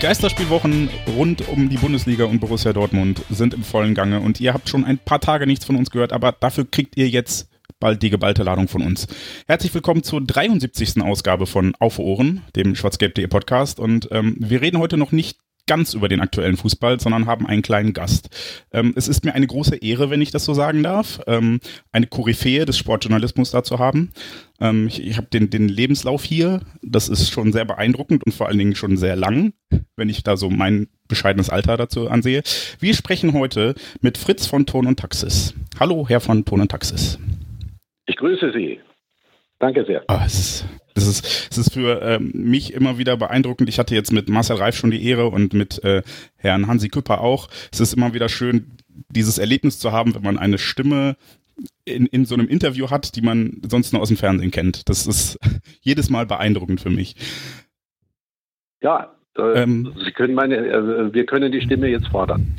Geisterspielwochen rund um die Bundesliga und Borussia Dortmund sind im vollen Gange und ihr habt schon ein paar Tage nichts von uns gehört, aber dafür kriegt ihr jetzt bald die geballte Ladung von uns. Herzlich willkommen zur 73. Ausgabe von Auf Ohren, dem schwarzgelb.de Podcast und ähm, wir reden heute noch nicht ganz über den aktuellen Fußball, sondern haben einen kleinen Gast. Ähm, es ist mir eine große Ehre, wenn ich das so sagen darf, ähm, eine Koryphäe des Sportjournalismus da zu haben. Ähm, ich ich habe den, den Lebenslauf hier, das ist schon sehr beeindruckend und vor allen Dingen schon sehr lang, wenn ich da so mein bescheidenes Alter dazu ansehe. Wir sprechen heute mit Fritz von Ton und Taxis. Hallo, Herr von Ton und Taxis. Ich grüße Sie. Danke sehr. Ah, es ist, es ist, es ist für ähm, mich immer wieder beeindruckend. Ich hatte jetzt mit Marcel Reif schon die Ehre und mit äh, Herrn Hansi Küpper auch. Es ist immer wieder schön, dieses Erlebnis zu haben, wenn man eine Stimme in, in so einem Interview hat, die man sonst nur aus dem Fernsehen kennt. Das ist jedes Mal beeindruckend für mich. Ja, äh, Ähm. Sie können meine, äh, wir können die Stimme jetzt fordern.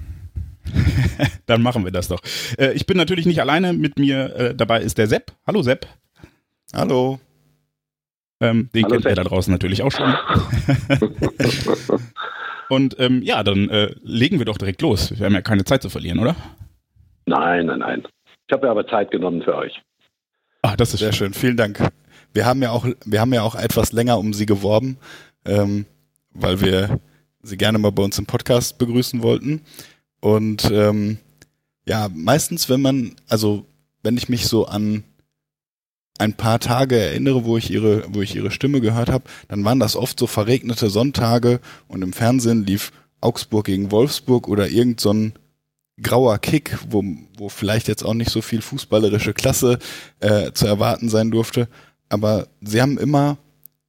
Dann machen wir das doch. Äh, ich bin natürlich nicht alleine. Mit mir äh, dabei ist der Sepp. Hallo Sepp. Hallo. Ähm, den Hallo, kennt ihr da draußen natürlich auch schon. Und ähm, ja, dann äh, legen wir doch direkt los. Wir haben ja keine Zeit zu verlieren, oder? nein, nein, nein. Ich habe mir aber Zeit genommen für euch. Ah, das ist Sehr schön, vielen Dank. Wir haben ja auch, wir haben ja auch etwas länger um Sie geworben, ähm, weil wir Sie gerne mal bei uns im Podcast begrüßen wollten. Und ähm, ja, meistens, wenn man, also wenn ich mich so an ein paar Tage erinnere, wo ich ihre, wo ich ihre Stimme gehört habe, dann waren das oft so verregnete Sonntage und im Fernsehen lief Augsburg gegen Wolfsburg oder irgend so ein grauer Kick, wo, wo vielleicht jetzt auch nicht so viel fußballerische Klasse äh, zu erwarten sein durfte. Aber sie haben immer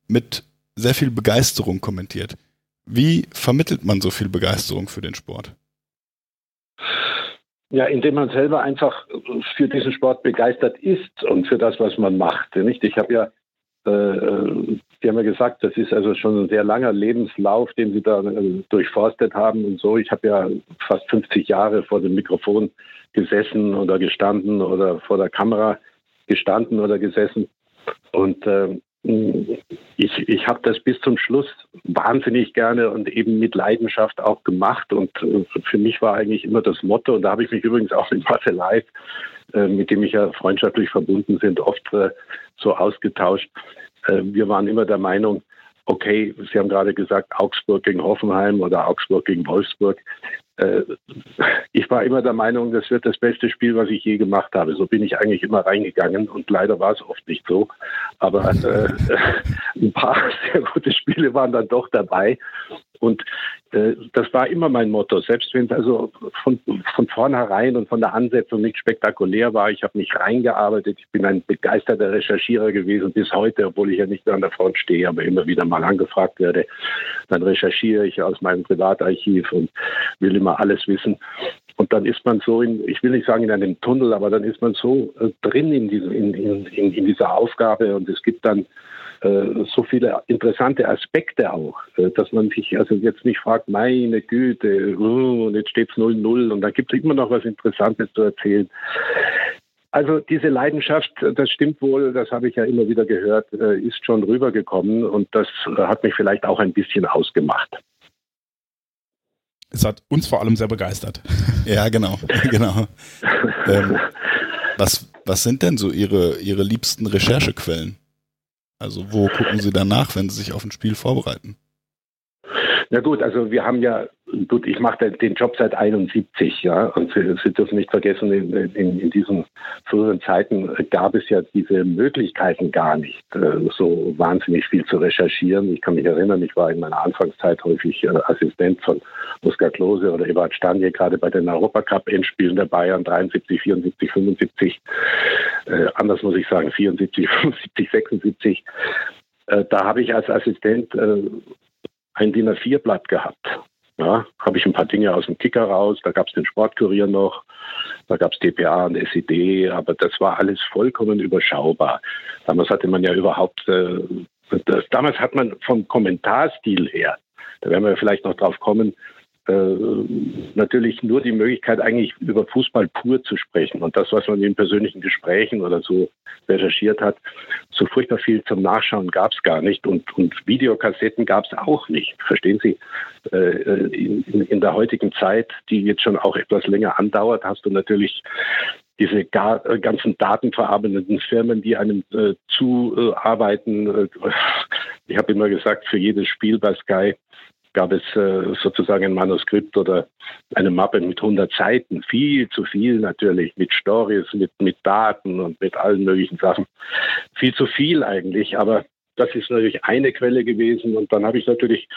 mit sehr viel Begeisterung kommentiert. Wie vermittelt man so viel Begeisterung für den Sport? Ja, indem man selber einfach für diesen Sport begeistert ist und für das, was man macht. Nicht? Ich habe ja, äh, äh, Sie haben ja gesagt, das ist also schon ein sehr langer Lebenslauf, den Sie da äh, durchforstet haben und so. Ich habe ja fast 50 Jahre vor dem Mikrofon gesessen oder gestanden oder vor der Kamera gestanden oder gesessen. Und ähm, ich, ich habe das bis zum Schluss wahnsinnig gerne und eben mit Leidenschaft auch gemacht. Und äh, für mich war eigentlich immer das Motto, und da habe ich mich übrigens auch mit Marcel Live, äh, mit dem ich ja freundschaftlich verbunden sind, oft äh, so ausgetauscht. Wir waren immer der Meinung, okay, Sie haben gerade gesagt, Augsburg gegen Hoffenheim oder Augsburg gegen Wolfsburg. Äh, Ich war immer der Meinung, das wird das beste Spiel, was ich je gemacht habe. So bin ich eigentlich immer reingegangen und leider war es oft nicht so. Aber äh, ein paar sehr gute Spiele waren dann doch dabei. Und äh, das war immer mein Motto. Selbst wenn es also von, von vornherein und von der Ansetzung nicht spektakulär war, ich habe mich reingearbeitet. Ich bin ein begeisterter Recherchierer gewesen bis heute, obwohl ich ja nicht mehr an der Front stehe, aber immer wieder mal angefragt werde. Dann recherchiere ich aus meinem Privatarchiv und will immer alles wissen. Und dann ist man so in, ich will nicht sagen in einem Tunnel, aber dann ist man so äh, drin in, diesem, in, in, in, dieser Aufgabe und es gibt dann so viele interessante Aspekte auch, äh, dass man sich also jetzt nicht fragt, meine Güte, uh, und jetzt steht es 0-0 und da gibt es immer noch was Interessantes zu erzählen. Also diese Leidenschaft, äh, das stimmt wohl, das habe ich ja immer wieder gehört, äh, ist schon rübergekommen und das äh, hat mich vielleicht auch ein bisschen ausgemacht. Es hat uns vor allem sehr begeistert. Ja, genau, genau. Ähm, was, was sind denn so Ihre, Ihre liebsten Recherchequellen? Also wo gucken Sie danach, wenn Sie sich auf ein Spiel vorbereiten? Ja gut, also wir haben ja, gut, ich mache den- Job seit 71, ja, und Sie, Sie dürfen nicht vergessen, in, in, in diesen früheren Zeiten gab es ja diese Möglichkeiten gar nicht, äh, so wahnsinnig viel zu recherchieren. Ich kann mich erinnern, ich war in meiner Anfangszeit häufig äh, Assistent von Oskar Klose oder Ebert Stanje, gerade bei den Europacup-Endspielen der Bayern 73, 74, 75, äh, anders muss ich sagen, 74, 75, 76. Äh, da habe ich als Assistent äh, ein DIN A4-Blatt gehabt. Ja, habe ich ein paar Dinge aus dem Kicker raus, da gab es den Sportkurier noch, da gab es DPA und SED, aber das war alles vollkommen überschaubar. Damals hatte man ja überhaupt, äh, das, damals hat man vom Kommentarstil her, da werden wir vielleicht noch drauf kommen, äh, natürlich nur die Möglichkeit, eigentlich über Fußball pur zu sprechen. Und das, was man in persönlichen Gesprächen oder so recherchiert hat, so furchtbar viel zum Nachschauen gab es gar nicht. Und, und Videokassetten gab es auch nicht. Verstehen Sie? Äh, in, in, der heutigen Zeit, die jetzt schon auch etwas länger andauert, hast du natürlich diese äh, ganzen datenverarbeitenden Firmen, die einem äh, zuarbeiten. ich habe immer gesagt, für jedes Spiel bei Sky gab es äh, sozusagen ein Manuskript oder eine Mappe mit 100 Seiten, viel zu viel natürlich, mit Stories, mit, mit Daten und mit allen möglichen Sachen. Viel zu viel eigentlich, aber das ist natürlich eine Quelle gewesen und dann habe ich natürlich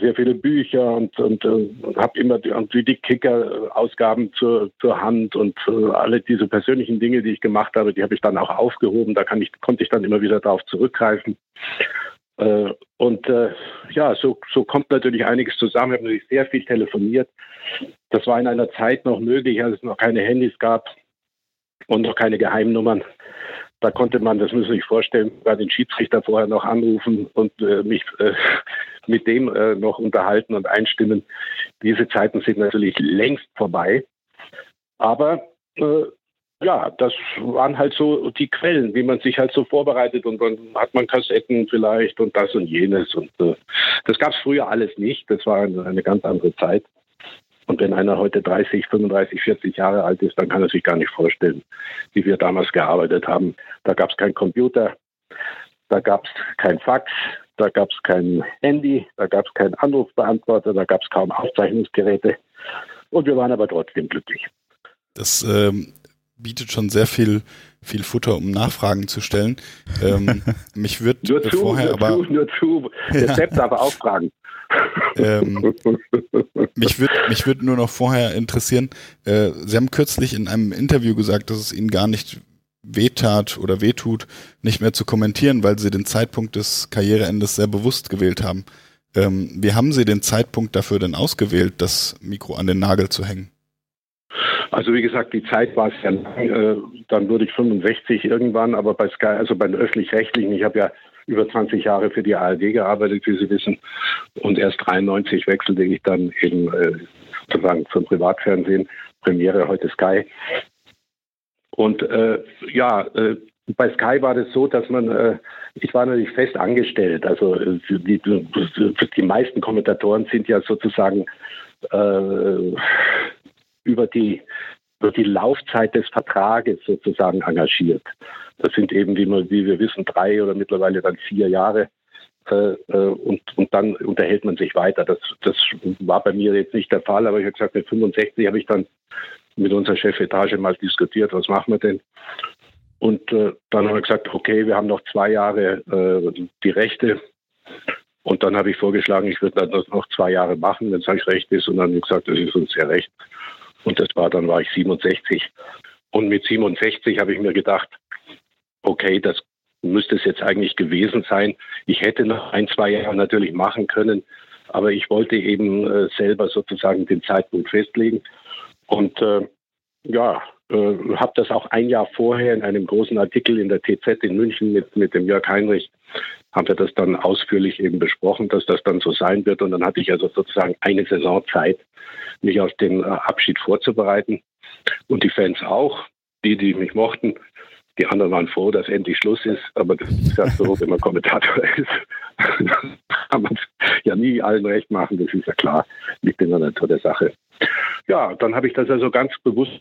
sehr viele Bücher und, und, äh, und habe immer die, und die Kicker-Ausgaben zur, zur Hand und uh, alle diese persönlichen Dinge, die ich gemacht habe, die habe ich dann auch aufgehoben. Da kann ich, konnte ich dann immer wieder darauf zurückgreifen. Äh, und äh, ja, so, so kommt natürlich einiges zusammen. Wir haben natürlich sehr viel telefoniert. Das war in einer Zeit noch möglich, als es noch keine Handys gab und noch keine Geheimnummern. Da konnte man, das müssen Sie sich vorstellen, bei den Schiedsrichter vorher noch anrufen und äh, mich äh, mit dem äh, noch unterhalten und einstimmen. Diese Zeiten sind natürlich längst vorbei. Aber äh, ja, das waren halt so die Quellen, wie man sich halt so vorbereitet und dann hat man Kassetten vielleicht und das und jenes und äh, das gab es früher alles nicht. Das war eine, ganz andere Zeit. Und wenn einer heute 30, 35, 40 Jahre alt ist, dann kann er sich gar nicht vorstellen, wie wir damals gearbeitet haben. Da gab es keinen Computer, da gab es kein Fax, da gab es kein Handy, da gab es keinen Anrufbeantworter, da gab es kaum Aufzeichnungsgeräte. Und wir waren aber trotzdem glücklich. Das ähm, bietet schon sehr viel, viel Futter, um Nachfragen zu stellen. Ähm, mich wird nur zu, vorher nur aber. Zu, nur zu. Der. Sepp darf auch fragen. ähm, mich würde mich würd nur noch vorher interessieren, äh, Sie haben kürzlich in einem Interview gesagt, dass es Ihnen gar nicht wehtat oder wehtut, nicht mehr zu kommentieren, weil Sie den Zeitpunkt des Karriereendes sehr bewusst gewählt haben. Ähm, wie haben Sie den Zeitpunkt dafür denn ausgewählt, das Mikro an den Nagel zu hängen? Also wie gesagt, die Zeit war sehr lang. Äh, dann wurde ich 65 irgendwann, aber bei Sky, also bei den öffentlich-rechtlichen, ich habe ja über 20 Jahre für die ARD gearbeitet, wie Sie wissen. Und erst 93 wechselte ich dann eben äh, sozusagen zum Privatfernsehen, Premiere heute Sky. Und äh, ja, äh, bei Sky war das so, dass man, äh, ich war natürlich fest angestellt. Also äh, die, die meisten Kommentatoren sind ja sozusagen äh, über die, über die Laufzeit des Vertrages sozusagen engagiert. Das sind eben, wie, man, wie wir wissen, drei oder mittlerweile dann vier Jahre. Äh, äh, und, und dann unterhält man sich weiter. Das, das war bei mir jetzt nicht der Fall, aber ich habe gesagt, mit 65 habe ich dann mit unserer Chefetage mal diskutiert, was machen wir denn? Und äh, dann haben wir gesagt, okay, wir haben noch zwei Jahre äh, die Rechte. Und dann habe ich vorgeschlagen, ich würde das noch zwei Jahre machen, wenn es euch recht ist. Und dann haben wir gesagt, das ist uns sehr recht. Und das war, dann war ich 67. Und mit 67 habe ich mir gedacht, okay, das müsste es jetzt eigentlich gewesen sein. Ich hätte noch ein, zwei Jahre natürlich machen können, aber ich wollte eben äh, selber sozusagen den Zeitpunkt festlegen. Und äh, ja, äh, habe das auch ein Jahr vorher in einem großen Artikel in der TZ in München mit, mit dem Jörg Heinrich, haben wir das dann ausführlich eben besprochen, dass das dann so sein wird. Und dann hatte ich also sozusagen eine Saison Zeit, mich auf den äh, Abschied vorzubereiten. Und die Fans auch, die, die mich mochten. Die anderen waren froh, dass endlich Schluss ist, aber das ist ja so, wenn man Kommentator ist, kann man ja nie allen recht machen, das ist ja klar, liegt in der Natur der Sache. Ja, dann habe ich das also ganz bewusst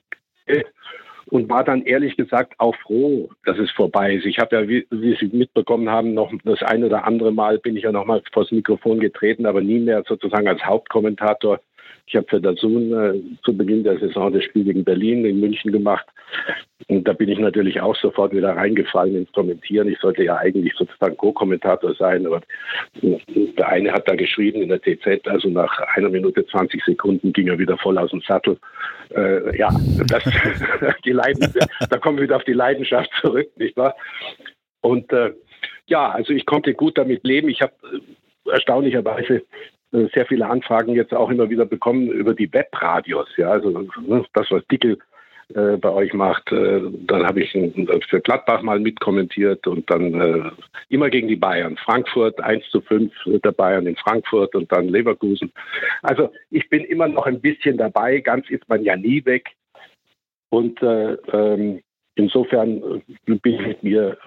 und war dann ehrlich gesagt auch froh, dass es vorbei ist. Ich habe ja, wie, wie, Sie mitbekommen haben, noch das ein oder andere Mal bin ich ja noch mal vors Mikrofon getreten, aber nie mehr sozusagen als Hauptkommentator. Ich habe für Dazun äh, zu Beginn der Saison das Spiel gegen Berlin in München gemacht. Und da bin ich natürlich auch sofort wieder reingefallen ins Kommentieren. Ich sollte ja eigentlich sozusagen Co-Kommentator sein, aber der eine hat da geschrieben in der TZ, also nach einer Minute 20 Sekunden ging er wieder voll aus dem Sattel. Äh, ja, das, die da kommen wir wieder auf die Leidenschaft zurück, nicht wahr? Und äh, ja, also ich konnte gut damit leben. Ich habe äh, erstaunlicherweise äh, sehr viele Anfragen jetzt auch immer wieder bekommen über die Webradios. Ja, also ne, das, was Dickel äh, bei euch macht. Äh, dann habe ich für Gladbach mal mitkommentiert und dann äh, immer gegen die Bayern. Frankfurt 1 zu 5 der Bayern in Frankfurt und dann Leverkusen. Also ich bin immer noch ein bisschen dabei. Ganz ist man ja nie weg. Und äh, ähm, insofern bin ich mit mir,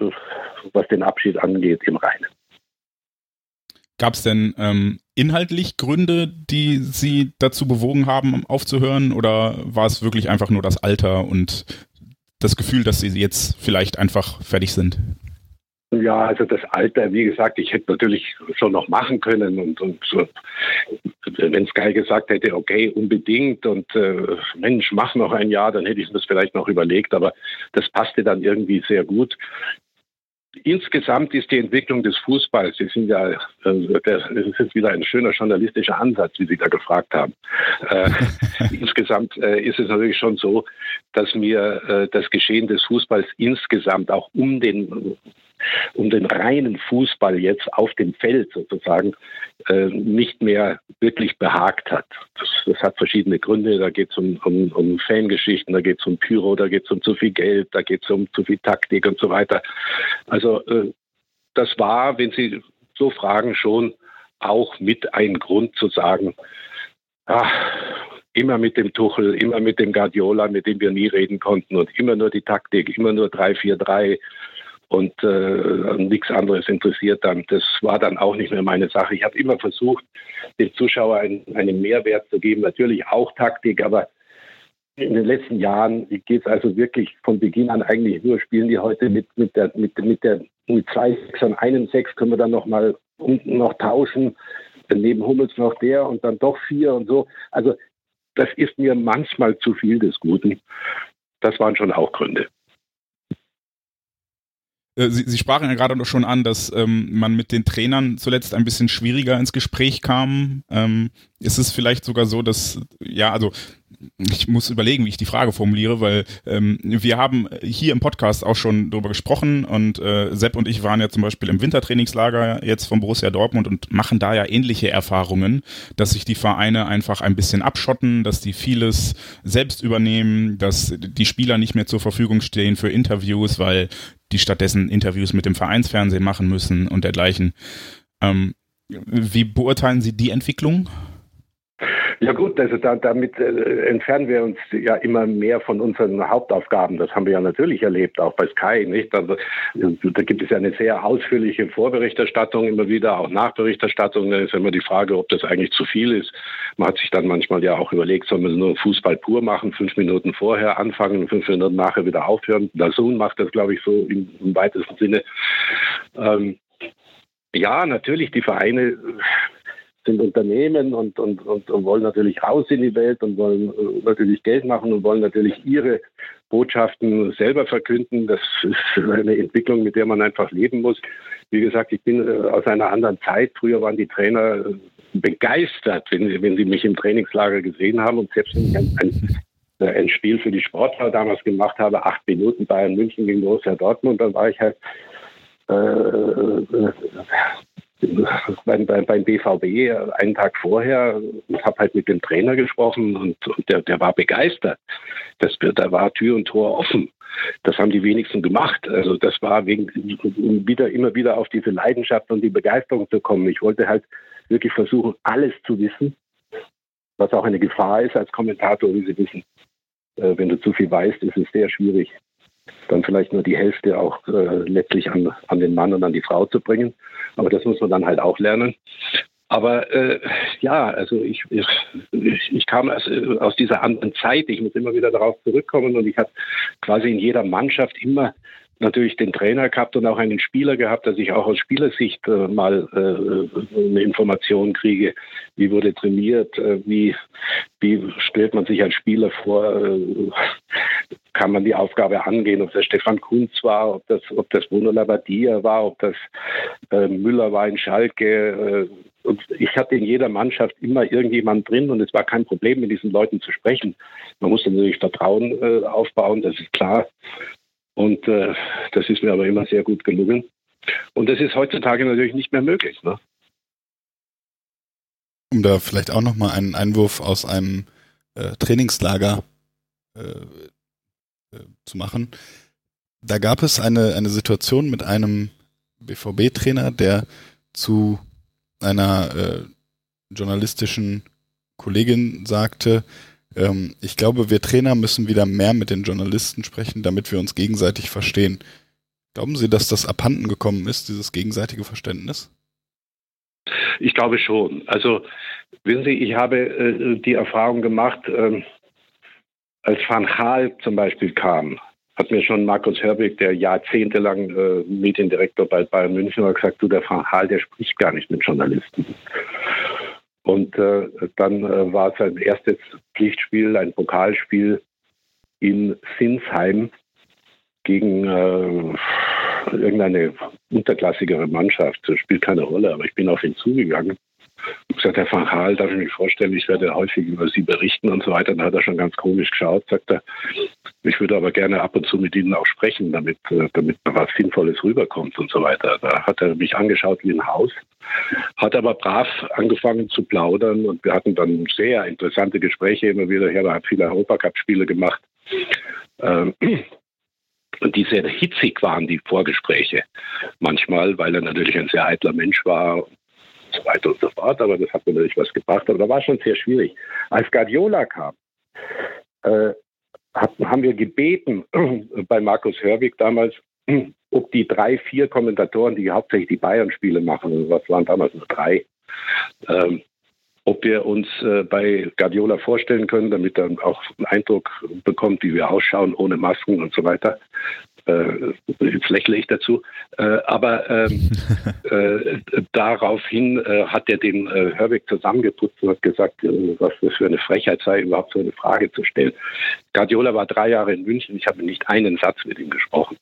was den Abschied angeht, im Reinen. Gab es denn ähm, inhaltlich Gründe, die Sie dazu bewogen haben, aufzuhören? Oder war es wirklich einfach nur das Alter und das Gefühl, dass Sie jetzt vielleicht einfach fertig sind? Ja, also das Alter, wie gesagt, ich hätte natürlich schon noch machen können und, und wenn Sky gesagt hätte, okay, unbedingt und äh, Mensch, mach noch ein Jahr, dann hätte ich mir das vielleicht noch überlegt, aber das passte dann irgendwie sehr gut. Insgesamt ist die Entwicklung des Fußballs, Sie sind ja, äh, das ist wieder ein schöner journalistischer Ansatz, wie Sie da gefragt haben. Äh, insgesamt äh, ist es natürlich schon so, dass mir das Geschehen des Fußballs insgesamt auch um den um den reinen Fußball jetzt auf dem Feld sozusagen äh, nicht mehr wirklich behagt hat. Das, das hat verschiedene Gründe. Da geht es um, um, um Fangeschichten, da geht es um Pyro, da geht es um zu viel Geld, da geht es um zu viel Taktik und so weiter. Also äh, das war, wenn Sie so fragen, schon auch mit ein Grund zu sagen, ach, immer mit dem Tuchel, immer mit dem Guardiola, mit dem wir nie reden konnten und immer nur die Taktik, immer nur 3-4-3 und äh, nichts anderes interessiert dann. Das war dann auch nicht mehr meine Sache. Ich habe immer versucht, dem Zuschauer einen, einen Mehrwert zu geben, natürlich auch Taktik, aber in den letzten Jahren geht es also wirklich von Beginn an eigentlich nur, spielen die heute mit, mit der, mit, mit der, mit zwei Sechs und einem Sechs können wir dann noch mal unten noch tauschen. Neben Hummels noch der und dann doch vier und so. Also das ist mir manchmal zu viel des Guten. Das waren schon auch Gründe. Äh, Sie, Sie sprachen ja gerade noch schon an, dass ähm, man mit den Trainern zuletzt ein bisschen schwieriger ins Gespräch kam. Ähm, ist es vielleicht sogar so, dass, ja, also ich muss überlegen, wie ich die Frage formuliere, weil ähm, wir haben hier im Podcast auch schon darüber gesprochen und äh, Sepp und ich waren ja zum Beispiel im Wintertrainingslager jetzt von Borussia Dortmund und machen da ja ähnliche Erfahrungen, dass sich die Vereine einfach ein bisschen abschotten, dass die vieles selbst übernehmen, dass die Spieler nicht mehr zur Verfügung stehen für Interviews, weil die stattdessen Interviews mit dem Vereinsfernsehen machen müssen und dergleichen. Ähm, wie beurteilen Sie die Entwicklung? Ja gut, also da, damit äh, entfernen wir uns ja immer mehr von unseren Hauptaufgaben. Das haben wir ja natürlich erlebt, auch bei Sky. Nicht? Also, da gibt es ja eine sehr ausführliche Vorberichterstattung immer wieder, auch Nachberichterstattung. Da ist immer die Frage, ob das eigentlich zu viel ist. Man hat sich dann manchmal ja auch überlegt, soll man nur Fußball pur machen, fünf Minuten vorher anfangen fünf Minuten nachher wieder aufhören. Dazun macht das, glaube ich, so im, im weitesten Sinne. Ähm, ja, natürlich, die Vereine sind Unternehmen und, und, und, und, wollen natürlich raus in die Welt und wollen äh, natürlich Geld machen und wollen natürlich ihre Botschaften selber verkünden. Das ist eine Entwicklung, mit der man einfach leben muss. Wie gesagt, ich bin äh, aus einer anderen Zeit. Früher waren die Trainer äh, begeistert, wenn, wenn sie mich im Trainingslager gesehen haben und selbst wenn ich ein, ein, ein Spiel für die Sportler damals gemacht habe, acht Minuten Bayern München gegen Borussia Dortmund, dann war ich halt äh, beim, beim, beim BVB einen Tag vorher und habe halt mit dem Trainer gesprochen und, und der, der war begeistert. Das, da war Tür und Tor offen. Das haben die wenigsten gemacht. Also das war wegen um wieder immer wieder auf diese Leidenschaft und die Begeisterung zu kommen. Ich wollte halt wirklich versuchen, alles zu wissen, was auch eine Gefahr ist als Kommentator, wie Sie wissen. Äh, wenn du zu viel weißt, ist es sehr schwierig, dann vielleicht nur die Hälfte auch äh, letztlich an, an den Mann und an die Frau zu bringen. Aber das muss man dann halt auch lernen. Aber äh, ja, also ich, ich, ich kam aus, aus dieser anderen Zeit. Ich muss immer wieder darauf zurückkommen und ich habe quasi in jeder Mannschaft immer natürlich den Trainer gehabt und auch einen Spieler gehabt, dass ich auch aus Spielersicht äh, mal äh, eine Information kriege, wie wurde trainiert, äh, wie, wie stellt man sich als Spieler vor, äh, kann man die Aufgabe angehen, ob das Stefan Kunz war, ob das, ob das Bruno Labbadia war, ob das äh, Müller war in Schalke. Äh, und ich hatte in jeder Mannschaft immer irgendjemand drin und es war kein Problem, mit diesen Leuten zu sprechen. Man musste natürlich Vertrauen aufbauen, das ist klar. Und äh, das ist mir aber immer sehr gut gelungen. Und das ist heutzutage natürlich nicht mehr möglich. Ne? um da vielleicht auch nochmal einen Einwurf aus einem äh, Trainingslager äh, äh, zu machen. Da gab es eine, eine Situation mit einem BVB-Trainer, der zu einer äh, journalistischen Kollegin sagte, ähm, ich glaube, wir Trainer müssen wieder mehr mit den Journalisten sprechen, damit wir uns gegenseitig verstehen. Glauben Sie, dass das abhanden gekommen ist, dieses gegenseitige Verständnis? Ich glaube schon. Also, wissen Sie, ich habe äh, die Erfahrung gemacht, äh, als Van Gaal zum Beispiel kam, hat mir schon Markus Herbig, der jahrzehntelang äh, Mediendirektor bei Bayern München war, gesagt, du, der Van Gaal, der spricht gar nicht mit Journalisten. Und äh, dann äh, war sein erstes Pflichtspiel, ein Pokalspiel in Sinsheim gegen äh, irgendeine unterklassigere Mannschaft. Das spielt keine Rolle, aber ich bin auf ihn zugegangen. Ich gesagt, Herr Van Gaal, darf ich mich vorstellen, ich werde häufig über Sie berichten und so weiter. Dann hat er schon ganz komisch geschaut, sagt er, ich würde aber gerne ab und zu mit Ihnen auch sprechen, damit, äh, damit was Sinnvolles rüberkommt und so weiter. Da hat er mich angeschaut wie ein Haus, hat aber brav angefangen zu plaudern und wir hatten dann sehr interessante Gespräche immer wieder. Er hat viele Europacup-Spiele gemacht. Ähm, und die sehr hitzig waren, die Vorgespräche. Manchmal, weil er natürlich ein sehr eitler Mensch war und so weiter und so fort. Aber das hat natürlich was gebracht. Aber da war schon sehr schwierig. Als Guardiola kam, äh, haben wir gebeten bei Markus Hörwig damals, ob die drei, vier Kommentatoren, die hauptsächlich die Bayern-Spiele machen, was waren damals nur drei, ähm, ob wir uns äh, bei Guardiola vorstellen können, damit er auch einen Eindruck bekommt, wie wir ausschauen, ohne Masken und so weiter. Äh, jetzt lächle ich dazu. Äh, aber ähm, äh, daraufhin äh, hat er den äh, Hörweg zusammengeputzt und hat gesagt, äh, was das für eine Frechheit sei, überhaupt so eine Frage zu stellen. Guardiola war drei Jahre in München, ich habe nicht einen Satz mit ihm gesprochen.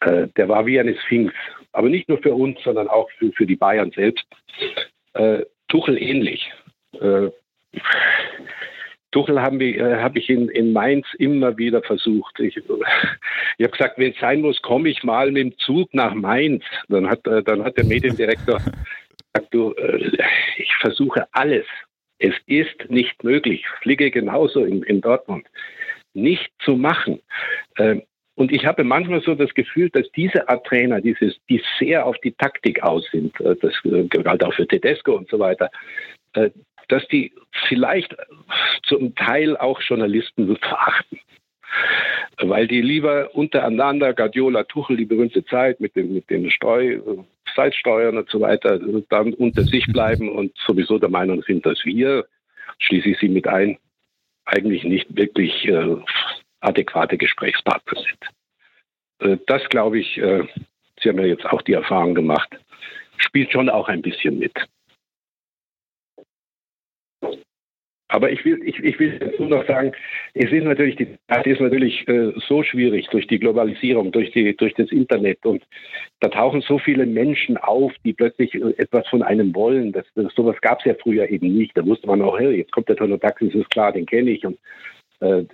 Äh, der war wie eine Sphinx, aber nicht nur für uns, sondern auch für, für die Bayern selbst. Äh, Tuchel ähnlich. Äh, Tuchel habe äh, hab ich in, in Mainz immer wieder versucht. Ich, ich habe gesagt, wenn es sein muss, komme ich mal mit dem Zug nach Mainz. Dann hat, äh, dann hat der Mediendirektor gesagt, du, äh, ich versuche alles. Es ist nicht möglich. Fliege genauso in, in Dortmund. Nicht zu machen. Ähm, und ich habe manchmal so das Gefühl, dass diese Art Trainer, dieses, die sehr auf die Taktik aus sind, äh, das galt auch für Tedesco und so weiter, äh, dass die vielleicht zum Teil auch Journalisten verachten. Weil die lieber untereinander, Guardiola, Tuchel, die berühmte Zeit mit den, mit den Steu, Zeitsteuern und so weiter, dann unter sich bleiben und sowieso der Meinung sind, dass wir, schließe ich sie mit ein, eigentlich nicht wirklich äh, adäquate Gesprächspartner sind. Äh, das glaube ich, äh, Sie haben ja jetzt auch die Erfahrung gemacht, spielt schon auch ein bisschen mit. Aber ich will, ich, ich will dazu noch sagen, es ist natürlich, die Zeit ist natürlich äh, so schwierig durch die Globalisierung, durch, die, durch das Internet und da tauchen so viele Menschen auf, die plötzlich äh, etwas von einem wollen. Das, das, sowas gab es ja früher eben nicht. Da wusste man auch, hey, jetzt kommt der Tonotaxis, ist klar, den kenne ich und äh,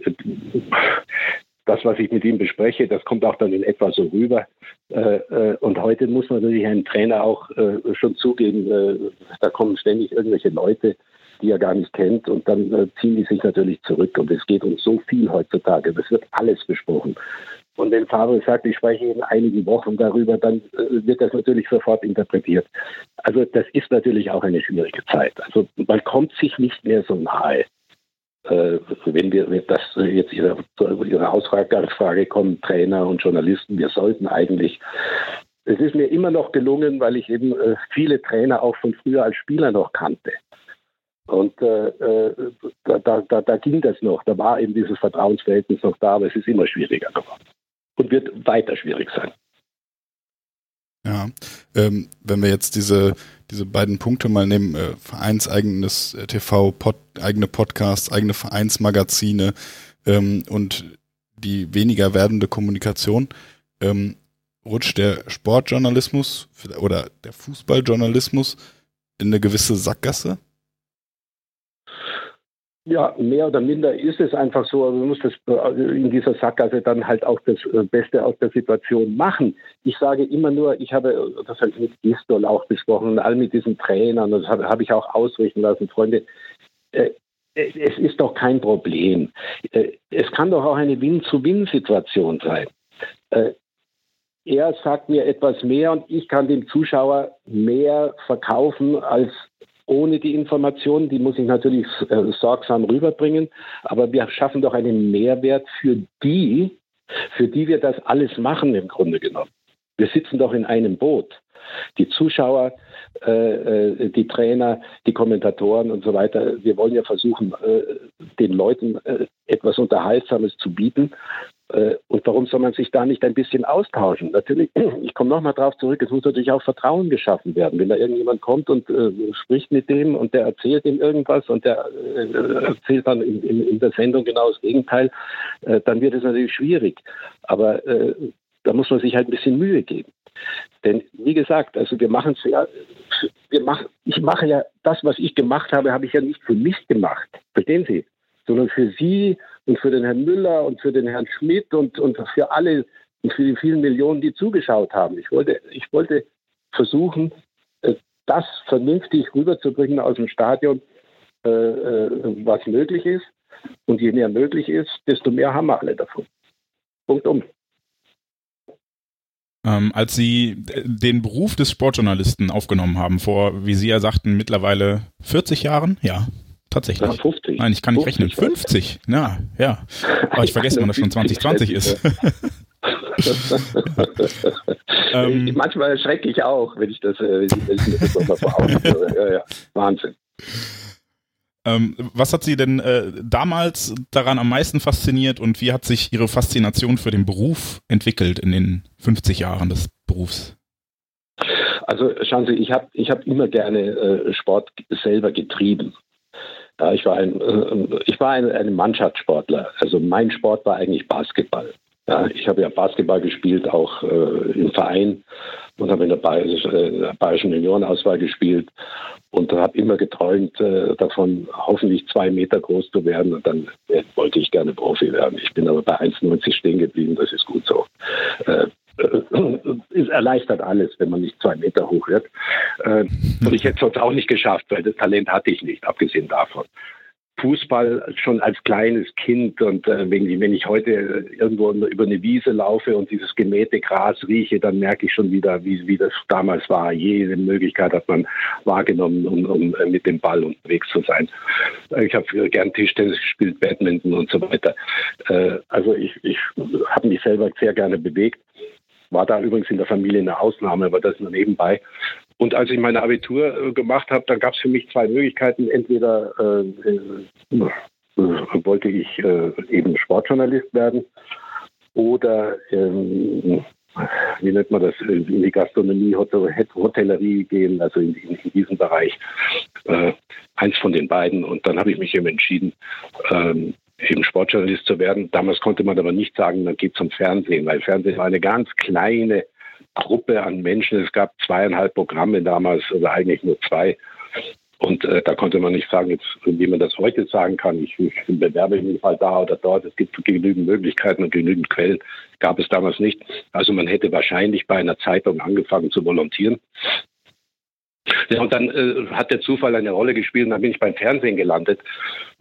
das, was ich mit ihm bespreche, das kommt auch dann in etwa so rüber. Äh, äh, und heute muss man natürlich einen Trainer auch schon zugeben, da kommen ständig irgendwelche Leute, die er gar nicht kennt. Und dann ziehen die sich natürlich zurück. Und es geht um so viel heutzutage. Das wird alles besprochen. Und wenn Favre sagt, ich spreche in einigen Wochen darüber, dann wird das natürlich sofort interpretiert. Also das ist natürlich auch eine schwierige Zeit. Also man kommt sich nicht mehr so nahe. Äh, wenn wir wenn das jetzt Ihre, Ihre Ausfrage kommen, Trainer und Journalisten, wir sollten eigentlich es ist mir immer noch gelungen, weil ich eben äh, viele Trainer auch von früher als Spieler noch kannte. Und äh, äh, da, da, da ging das noch, da war eben dieses Vertrauensverhältnis noch da, aber es ist immer schwieriger geworden und wird weiter schwierig sein. Ja, ähm, wenn wir jetzt diese, diese beiden Punkte mal nehmen, äh, vereinseigenes äh, TV, Pod, eigene Podcasts, eigene Vereinsmagazine ähm, und die weniger werdende Kommunikation, ähm, rutscht der Sportjournalismus oder der Fußballjournalismus in eine gewisse Sackgasse? Ja, mehr oder minder ist es einfach so, man muss das äh, in dieser Sackgasse dann halt auch das äh, Beste aus der Situation machen. Ich sage immer nur, ich habe, das habe ich mit Gistol auch besprochen und all mit diesen Trainern, das habe, ich auch ausrichten lassen, Freunde, äh, es ist doch kein Problem. Es kann doch auch eine Win-zu-Win-Situation sein. Er sagt mir etwas mehr und ich kann dem Zuschauer mehr verkaufen als ohne die Informationen. Die muss ich natürlich äh, sorgsam rüberbringen. Aber wir schaffen doch einen Mehrwert für die, für die wir das alles machen im Grunde genommen. Wir sitzen doch in einem Boot. Die Zuschauer, äh, äh, die Trainer, die Kommentatoren und so weiter. Wir wollen ja versuchen, äh, den Leuten äh, etwas Unterhaltsames zu bieten. Äh, und warum soll man sich da nicht ein bisschen austauschen? Natürlich, ich komme nochmal drauf zurück, es muss natürlich auch Vertrauen geschaffen werden. Wenn da irgendjemand kommt und äh, spricht mit dem und der erzählt ihm irgendwas und der äh, erzählt dann in, in, in, der Sendung genau das Gegenteil, äh, dann wird es natürlich schwierig. Aber äh, da muss man sich halt ein bisschen Mühe geben. Denn wie gesagt, also wir machen es ja, wir machen, ich mache ja das, was ich gemacht habe, habe ich ja nicht für mich gemacht. Verstehen Sie? Sondern für Sie und für den Herrn Müller und für den Herrn Schmidt und, und für alle und für die vielen Millionen, die zugeschaut haben. Ich wollte, ich wollte versuchen, äh, das vernünftig rüberzubringen aus dem Stadion, äh, äh, was möglich ist. Und je mehr möglich ist, desto mehr haben wir alle davon. Punkt um. Ähm, als Sie den Beruf des Sportjournalisten aufgenommen haben, vor, wie Sie ja sagten, mittlerweile 40 Jahren, ja, Tatsächlich. Ja, 50. Nein, ich kann nicht 50, rechnen. 50. Ja, ja. Aber ich vergesse immer, dass schon 2020 ist. ähm, Manchmal erschrecke ich auch, wenn ich das, äh, wenn ich, wenn ich das nochmal vor Augen höre. Ja, ja. Wahnsinn. Ähm, was hat Sie denn äh, damals daran am meisten fasziniert und wie hat sich Ihre Faszination für den Beruf entwickelt in den 50 Jahren des Berufs? Also schauen Sie, ich habe ich hab immer gerne äh, Sport selber getrieben. Ja, ich war ein, äh, ich war ein, ein Mannschaftssportler. Also mein Sport war eigentlich Basketball. Ja, ich habe ja Basketball gespielt, auch äh, im Verein und habe in der, Bayerisch, äh, Bayerischen Juniorenauswahl gespielt und habe immer geträumt äh, davon, hoffentlich zwei Meter groß zu werden und dann äh, wollte ich gerne Profi werden. Ich bin aber bei 1,90 stehen geblieben, das ist gut so. Es erleichtert alles, wenn man nicht zwei Meter hoch wird. Äh, und ich hätte es sonst auch nicht geschafft, weil das Talent hatte ich nicht, abgesehen davon. Fußball schon als kleines Kind und äh, wenn, wenn, ich heute irgendwo über eine Wiese laufe und dieses gemähte Gras rieche, dann merke ich schon wieder, wie, wie das damals war. Jede Möglichkeit hat man wahrgenommen, um, um äh, mit dem Ball unterwegs zu sein. Ich habe gern Tischtennis gespielt, Badminton und so weiter. Äh, also ich, ich habe mich selber sehr gerne bewegt war da übrigens in der Familie eine Ausnahme, aber das nur nebenbei. Und als ich meine Abitur äh, gemacht habe, dann gab es für mich zwei Möglichkeiten. Entweder äh, äh, wollte ich äh, eben Sportjournalist werden oder ähm, wie nennt man das, in die Gastronomie, Hotellerie gehen, also in, in, in diesem Bereich. Äh, eins von den beiden. Und dann habe ich mich eben entschieden, ähm, eben Sportjournalist zu werden. Damals konnte man aber nicht sagen, man geht zum Fernsehen, weil Fernsehen war eine ganz kleine Gruppe an Menschen. Es gab zweieinhalb Programme damals, oder eigentlich nur zwei. Und äh, da konnte man nicht sagen, jetzt, wie man das heute sagen kann, ich, ich bewerbe mich mal da oder dort. Es gibt genügend Möglichkeiten und genügend Quellen. Gab es damals nicht. Also man hätte wahrscheinlich bei einer Zeitung angefangen zu volontieren. Ja, und dann äh, hat der Zufall eine Rolle gespielt und dann bin ich beim Fernsehen gelandet.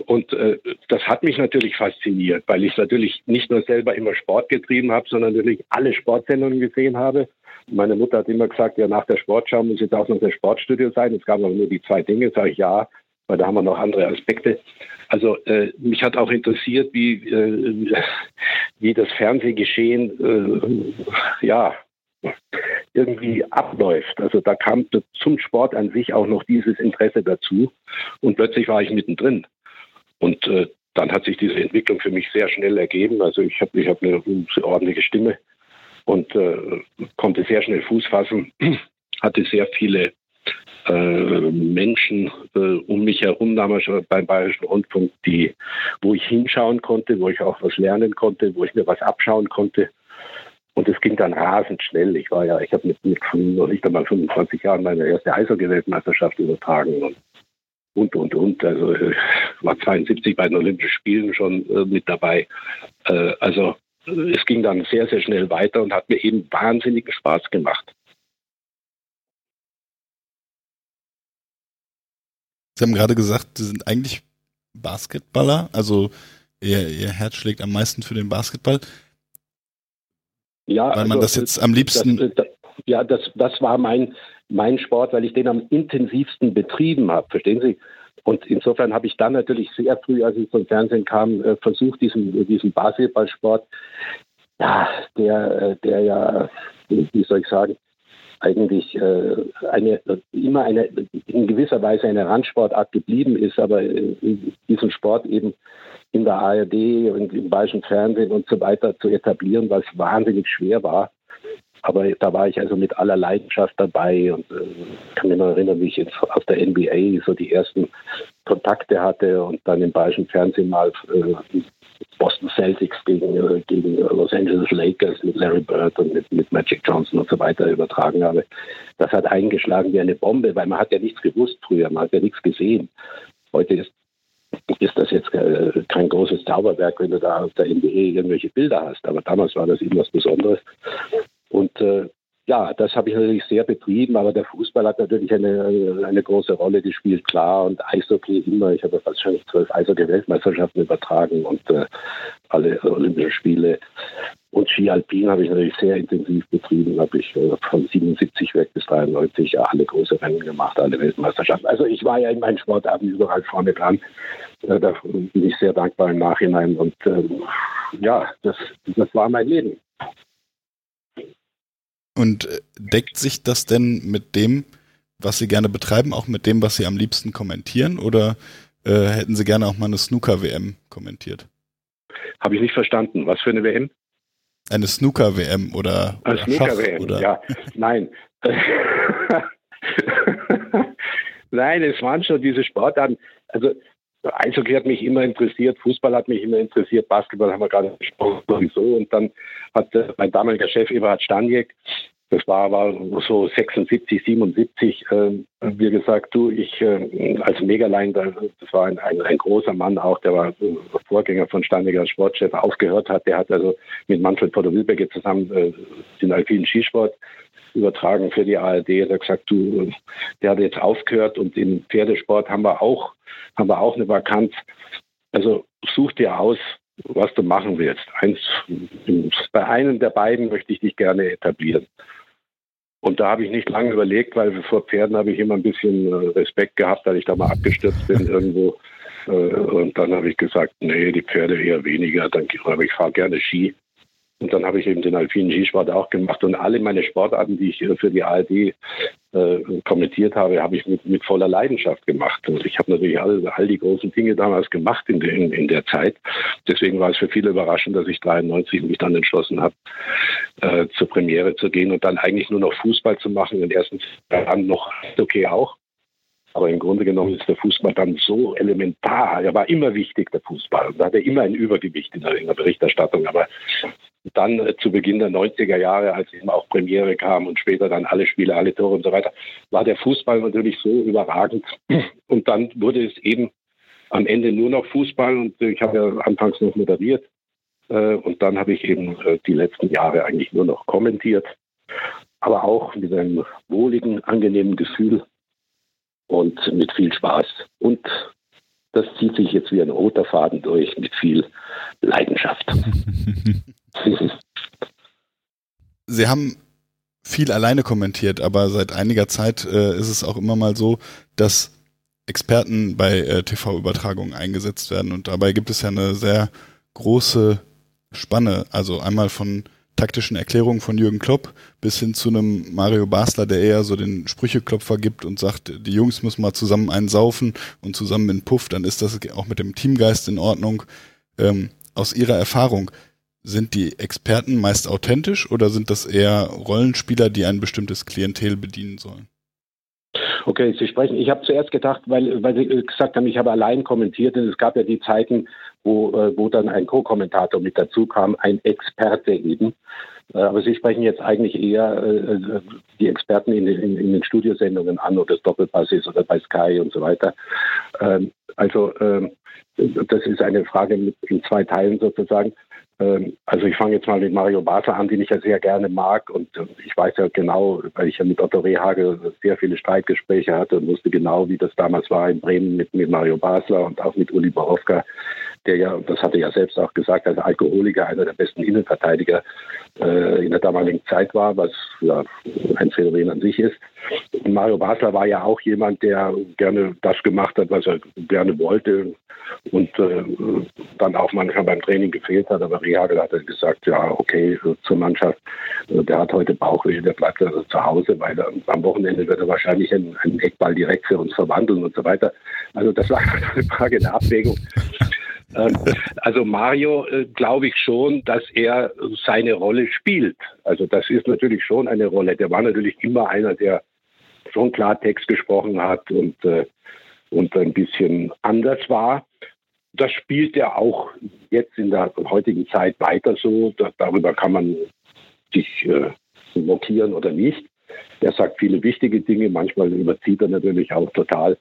Und äh, das hat mich natürlich fasziniert, weil ich natürlich nicht nur selber immer Sport getrieben habe, sondern natürlich alle Sportsendungen gesehen habe. Meine Mutter hat immer gesagt, ja, nach der Sportschau muss jetzt auch noch das Sportstudio sein. Es gab aber nur die zwei Dinge, sage ich ja, weil da haben wir noch andere Aspekte. Also äh, mich hat auch interessiert, wie, äh, wie das Fernsehgeschehen äh, ja, irgendwie abläuft. Also da kam zum Sport an sich auch noch dieses Interesse dazu und plötzlich war ich mittendrin. Und äh, dann hat sich diese Entwicklung für mich sehr schnell ergeben. Also ich habe ich hab eine ordentliche Stimme und äh, konnte sehr schnell Fuß fassen, hatte sehr viele äh, Menschen äh, um mich herum damals beim Bayerischen Rundfunk, die, wo ich hinschauen konnte, wo ich auch was lernen konnte, wo ich mir was abschauen konnte. Und es ging dann rasend schnell. Ich war ja, ich habe mit, mit noch nicht einmal 25 Jahren meine erste Eishockey-Weltmeisterschaft übertragen. Und und, und, und. Also äh, war 72 bei den Olympischen Spielen schon äh, mit dabei. Äh, also es ging dann sehr, sehr schnell weiter und hat mir eben wahnsinnigen Spaß gemacht. Sie haben gerade gesagt, Sie sind eigentlich Basketballer, also Ihr, Ihr Herz schlägt am meisten für den Basketball. Ja, weil man also, das jetzt am liebsten. Das, das, ja, das, das war mein, mein Sport, weil ich den am intensivsten betrieben habe, verstehen Sie? Und insofern habe ich dann natürlich sehr früh, als ich vom Fernsehen kam, äh, versucht, diesen, diesen Basketballsport, ja, der, äh, der ja, wie soll ich sagen, eigentlich äh, eine, immer eine, in gewisser Weise eine Randsportart geblieben ist, aber diesen Sport eben in der ARD und im bayerischen Fernsehen und so weiter zu etablieren, was wahnsinnig schwer war. Aber da war ich also mit aller Leidenschaft dabei und äh, kann mich noch erinnern, wie ich jetzt auf der NBA so die ersten Kontakte hatte und dann im bayerischen Fernsehen mal äh, Boston Celtics gegen, äh, gegen Los Angeles Lakers mit Larry Bird und mit, mit Magic Johnson und so weiter übertragen habe. Das hat eingeschlagen wie eine Bombe, weil man hat ja nichts gewusst früher, man hat ja nichts gesehen. Heute ist ist das jetzt äh, kein großes Zauberwerk, wenn du da auf der NBA irgendwelche Bilder hast. Aber damals war das eben was Besonderes. Und äh, ja, das habe ich natürlich sehr betrieben, aber der Fußball hat natürlich eine, eine große Rolle gespielt, klar. Und Eishockey immer. Ich habe wahrscheinlich zwölf Eishockey-Weltmeisterschaften übertragen und äh, alle Olympischen Spiele. Und Ski Alpin habe ich natürlich sehr intensiv betrieben. Habe ich äh, von 77 weg bis 93 ja, alle große Rennen gemacht, alle Weltmeisterschaften. Also ich war ja in meinen Sportarten überall vorne dran. Äh, da bin ich sehr dankbar im Nachhinein. Und ähm, ja, das, das war mein Leben. Und äh, deckt sich das denn mit dem, was Sie gerne betreiben, auch mit dem, was Sie am liebsten kommentieren? Oder äh, hätten Sie gerne auch mal eine Snooker-WM kommentiert? Habe ich nicht verstanden. Was für eine WM? Eine Snooker-WM oder, oder Snooker-WM, ja. Nein. Nein, es waren schon diese Sportarten. Also Eishockey hat mich immer interessiert, Fußball hat mich immer interessiert, Basketball haben wir gerade gesprochen sowieso. Und dann hat mein damaliger Chef Eberhard Stanjek, das war, war so 76, 77, äh, mir gesagt, du, ich äh, als Megalein, das war ein, ein, ein, großer Mann auch, der war Vorgänger von Stanjek als Sportchef, aufgehört hat. Der hat also mit Manfred Potter-Wilbecke zusammen äh, den alpinen Skisport übertragen für die ARD. Er hat gesagt, du, der hat jetzt aufgehört und im Pferdesport haben wir auch, haben wir auch eine Vakanz. Also such dir aus, was du machen willst. Eins, bei einem der beiden möchte ich dich gerne etablieren. Und da habe ich nicht lange überlegt, weil vor Pferden habe ich immer ein bisschen äh, Respekt gehabt, als ich da mal abgestürzt bin irgendwo. Äh, und dann habe ich gesagt, nee, die Pferde eher weniger. Dann, aber ich fahre gerne Ski. Und dann habe ich eben den alpinen Skisport auch gemacht. Und alle meine Sportarten, die ich für die ARD äh, kommentiert habe, habe ich mit, mit voller Leidenschaft gemacht. Und ich habe natürlich all, all die großen Dinge damals gemacht in, in, in der Zeit. Deswegen war es für viele überraschend, dass ich 93 mich dann entschlossen habe, äh, zur Premiere zu gehen und dann eigentlich nur noch Fußball zu machen. In den ersten Jahren noch okay auch. Aber im Grunde genommen ist der Fußball dann so elementar. Er war immer wichtig, der Fußball. Und da hat er immer ein Übergewicht in der, Berichterstattung. Aber dann äh, zu Beginn der 90er Jahre, als eben auch Premiere kam und später dann alle Spiele, alle Tore und so weiter, war der Fußball natürlich so überragend. Und dann wurde es eben am Ende nur noch Fußball und ich habe ja anfangs noch moderiert. Äh, und dann habe ich eben äh, die letzten Jahre eigentlich nur noch kommentiert, aber auch mit einem wohligen, angenehmen Gefühl und mit viel Spaß. Und das zieht sich jetzt wie ein roter Faden durch mit viel Leidenschaft. Sie haben viel alleine kommentiert, aber seit einiger Zeit äh, ist es auch immer mal so, dass Experten bei äh, TV-Übertragungen eingesetzt werden. Und dabei gibt es ja eine sehr große Spanne. Also einmal von taktischen Erklärungen von Jürgen Klopp bis hin zu einem Mario Basler, der eher so den Sprücheklopfer gibt und sagt, die Jungs müssen mal zusammen einen und zusammen in Puff, dann ist das auch mit dem Teamgeist in Ordnung. Ähm, aus Ihrer Erfahrung, sind die Experten meist authentisch oder sind das eher Rollenspieler, die ein bestimmtes Klientel bedienen sollen? Okay, Sie sprechen. Ich habe zuerst gedacht, weil, weil Sie gesagt haben, ich habe allein kommentiert und es gab ja die Zeiten, wo, äh, wo dann ein Co-Kommentator mit dazu kam, ein Experte eben. Äh, aber Sie sprechen jetzt eigentlich eher äh, die Experten in, in, in den Studiosendungen an, ob das Doppelpass ist oder bei Sky und so weiter. Ähm, also ähm, das ist eine Frage in zwei Teilen sozusagen. Ähm, also ich fange jetzt mal mit Mario Basler an, den ich ja sehr gerne mag und ich weiß ja genau, weil ich ja mit Otto Rehage sehr viele Streitgespräche hatte und wusste genau, wie das damals war in Bremen mit, mit Mario Basler und auch mit Uli Borowka, der ja, das hatte er ja selbst auch gesagt, als Alkoholiker einer der besten Innenverteidiger äh, in der damaligen Zeit war, was ja ein Phänomen an sich ist. Und Mario Basler war ja auch jemand, der gerne das gemacht hat, was er gerne wollte und äh, dann auch manchmal beim Training gefehlt hat. Aber Rehagel hat gesagt, ja, okay, zur Mannschaft, äh, der hat heute Bauchweh, der bleibt also zu Hause, weil er, am Wochenende wird er wahrscheinlich einen Eckball direkt für uns verwandeln und so weiter. Also das war eine Frage der Abwägung. Also Mario äh, glaube ich schon, dass er seine Rolle spielt. Also das ist natürlich schon eine Rolle. Der war natürlich immer einer, der schon Klartext gesprochen hat und, äh, und ein bisschen anders war. Das spielt er auch jetzt in der heutigen Zeit weiter so. Da, darüber kann man sich äh, mokieren oder nicht. Er sagt viele wichtige Dinge, manchmal überzieht er natürlich auch total.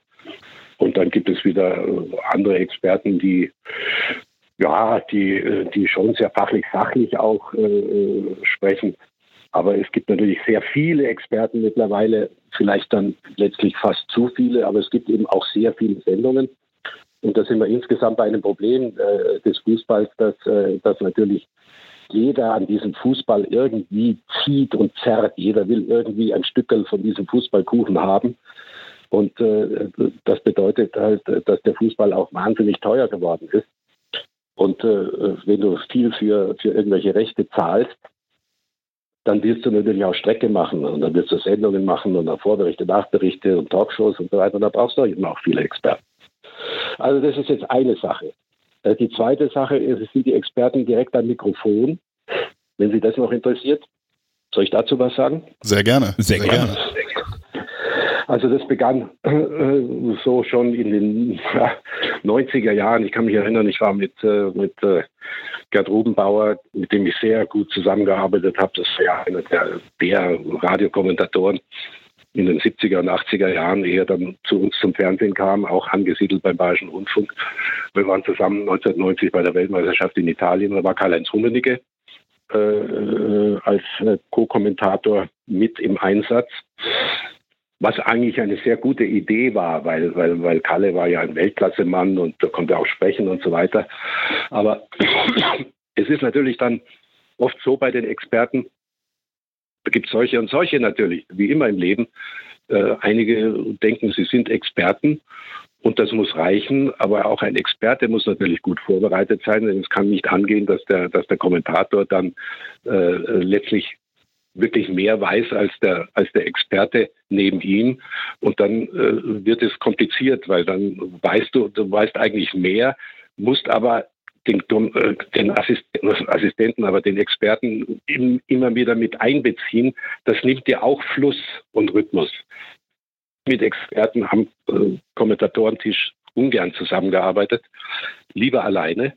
Und dann gibt es wieder äh, andere Experten, die ja, die, äh, die schon sehr fachlich sachlich auch äh, sprechen. Aber es gibt natürlich sehr viele Experten mittlerweile, vielleicht dann letztlich fast zu viele, aber es gibt eben auch sehr viele Sendungen. Und da sind wir insgesamt bei einem Problem äh, des Fußballs, dass, äh, dass natürlich jeder an diesem Fußball irgendwie zieht und zerrt. Jeder will irgendwie ein Stückel von diesem Fußballkuchen haben. Und äh, das bedeutet halt, dass der Fußball auch wahnsinnig teuer geworden ist. Und äh, wenn du viel für, für irgendwelche Rechte zahlst, dann wirst du natürlich auch Strecke machen und dann wirst du Sendungen machen und dann Vorberichte, Nachberichte und Talkshows und so weiter. Und da brauchst du eben auch viele Experten. Also das ist jetzt eine Sache. Äh, die zweite Sache ist, es sind die Experten direkt am Mikrofon. Wenn Sie das noch interessiert, soll ich dazu was sagen? Sehr gerne. Sehr, Sehr gerne. gerne. Also das begann äh, so schon in den ja, 90er Jahren. Ich kann mich erinnern, ich war mit, äh, mit äh, Gerd Rubenbauer, mit dem ich sehr gut zusammengearbeitet habe. Das war ja einer der, der Radiokommentatoren in den 70er und 80er Jahren, ehe er dann zu uns zum Fernsehen kam, auch angesiedelt beim Bayerischen Rundfunk. Wir waren zusammen 1990 bei der Weltmeisterschaft in Italien. Da war Karl-Heinz Rummenigge äh, äh als äh, Co-Kommentator mit im Einsatz was eigentlich eine sehr gute Idee war, weil, weil, weil Kalle war ja ein Weltklasse-Mann und da konnte auch sprechen und so weiter. Aber es ist natürlich dann oft so bei den Experten, da gibt es solche und solche natürlich, wie immer im Leben. Äh, einige denken, sie sind Experten und das muss reichen, aber auch ein Experte muss natürlich gut vorbereitet sein, denn es kann nicht angehen, dass der, dass der Kommentator dann äh, letztlich wirklich mehr weiß als der, als der Experte neben ihm. Und dann äh, wird es kompliziert, weil dann weißt du, du weißt eigentlich mehr, musst aber den, äh, den Assistenten, aber den Experten im, immer wieder mit einbeziehen. Das nimmt dir auch Fluss und Rhythmus. Mit Experten am äh, Kommentatorentisch ungern zusammengearbeitet, lieber alleine.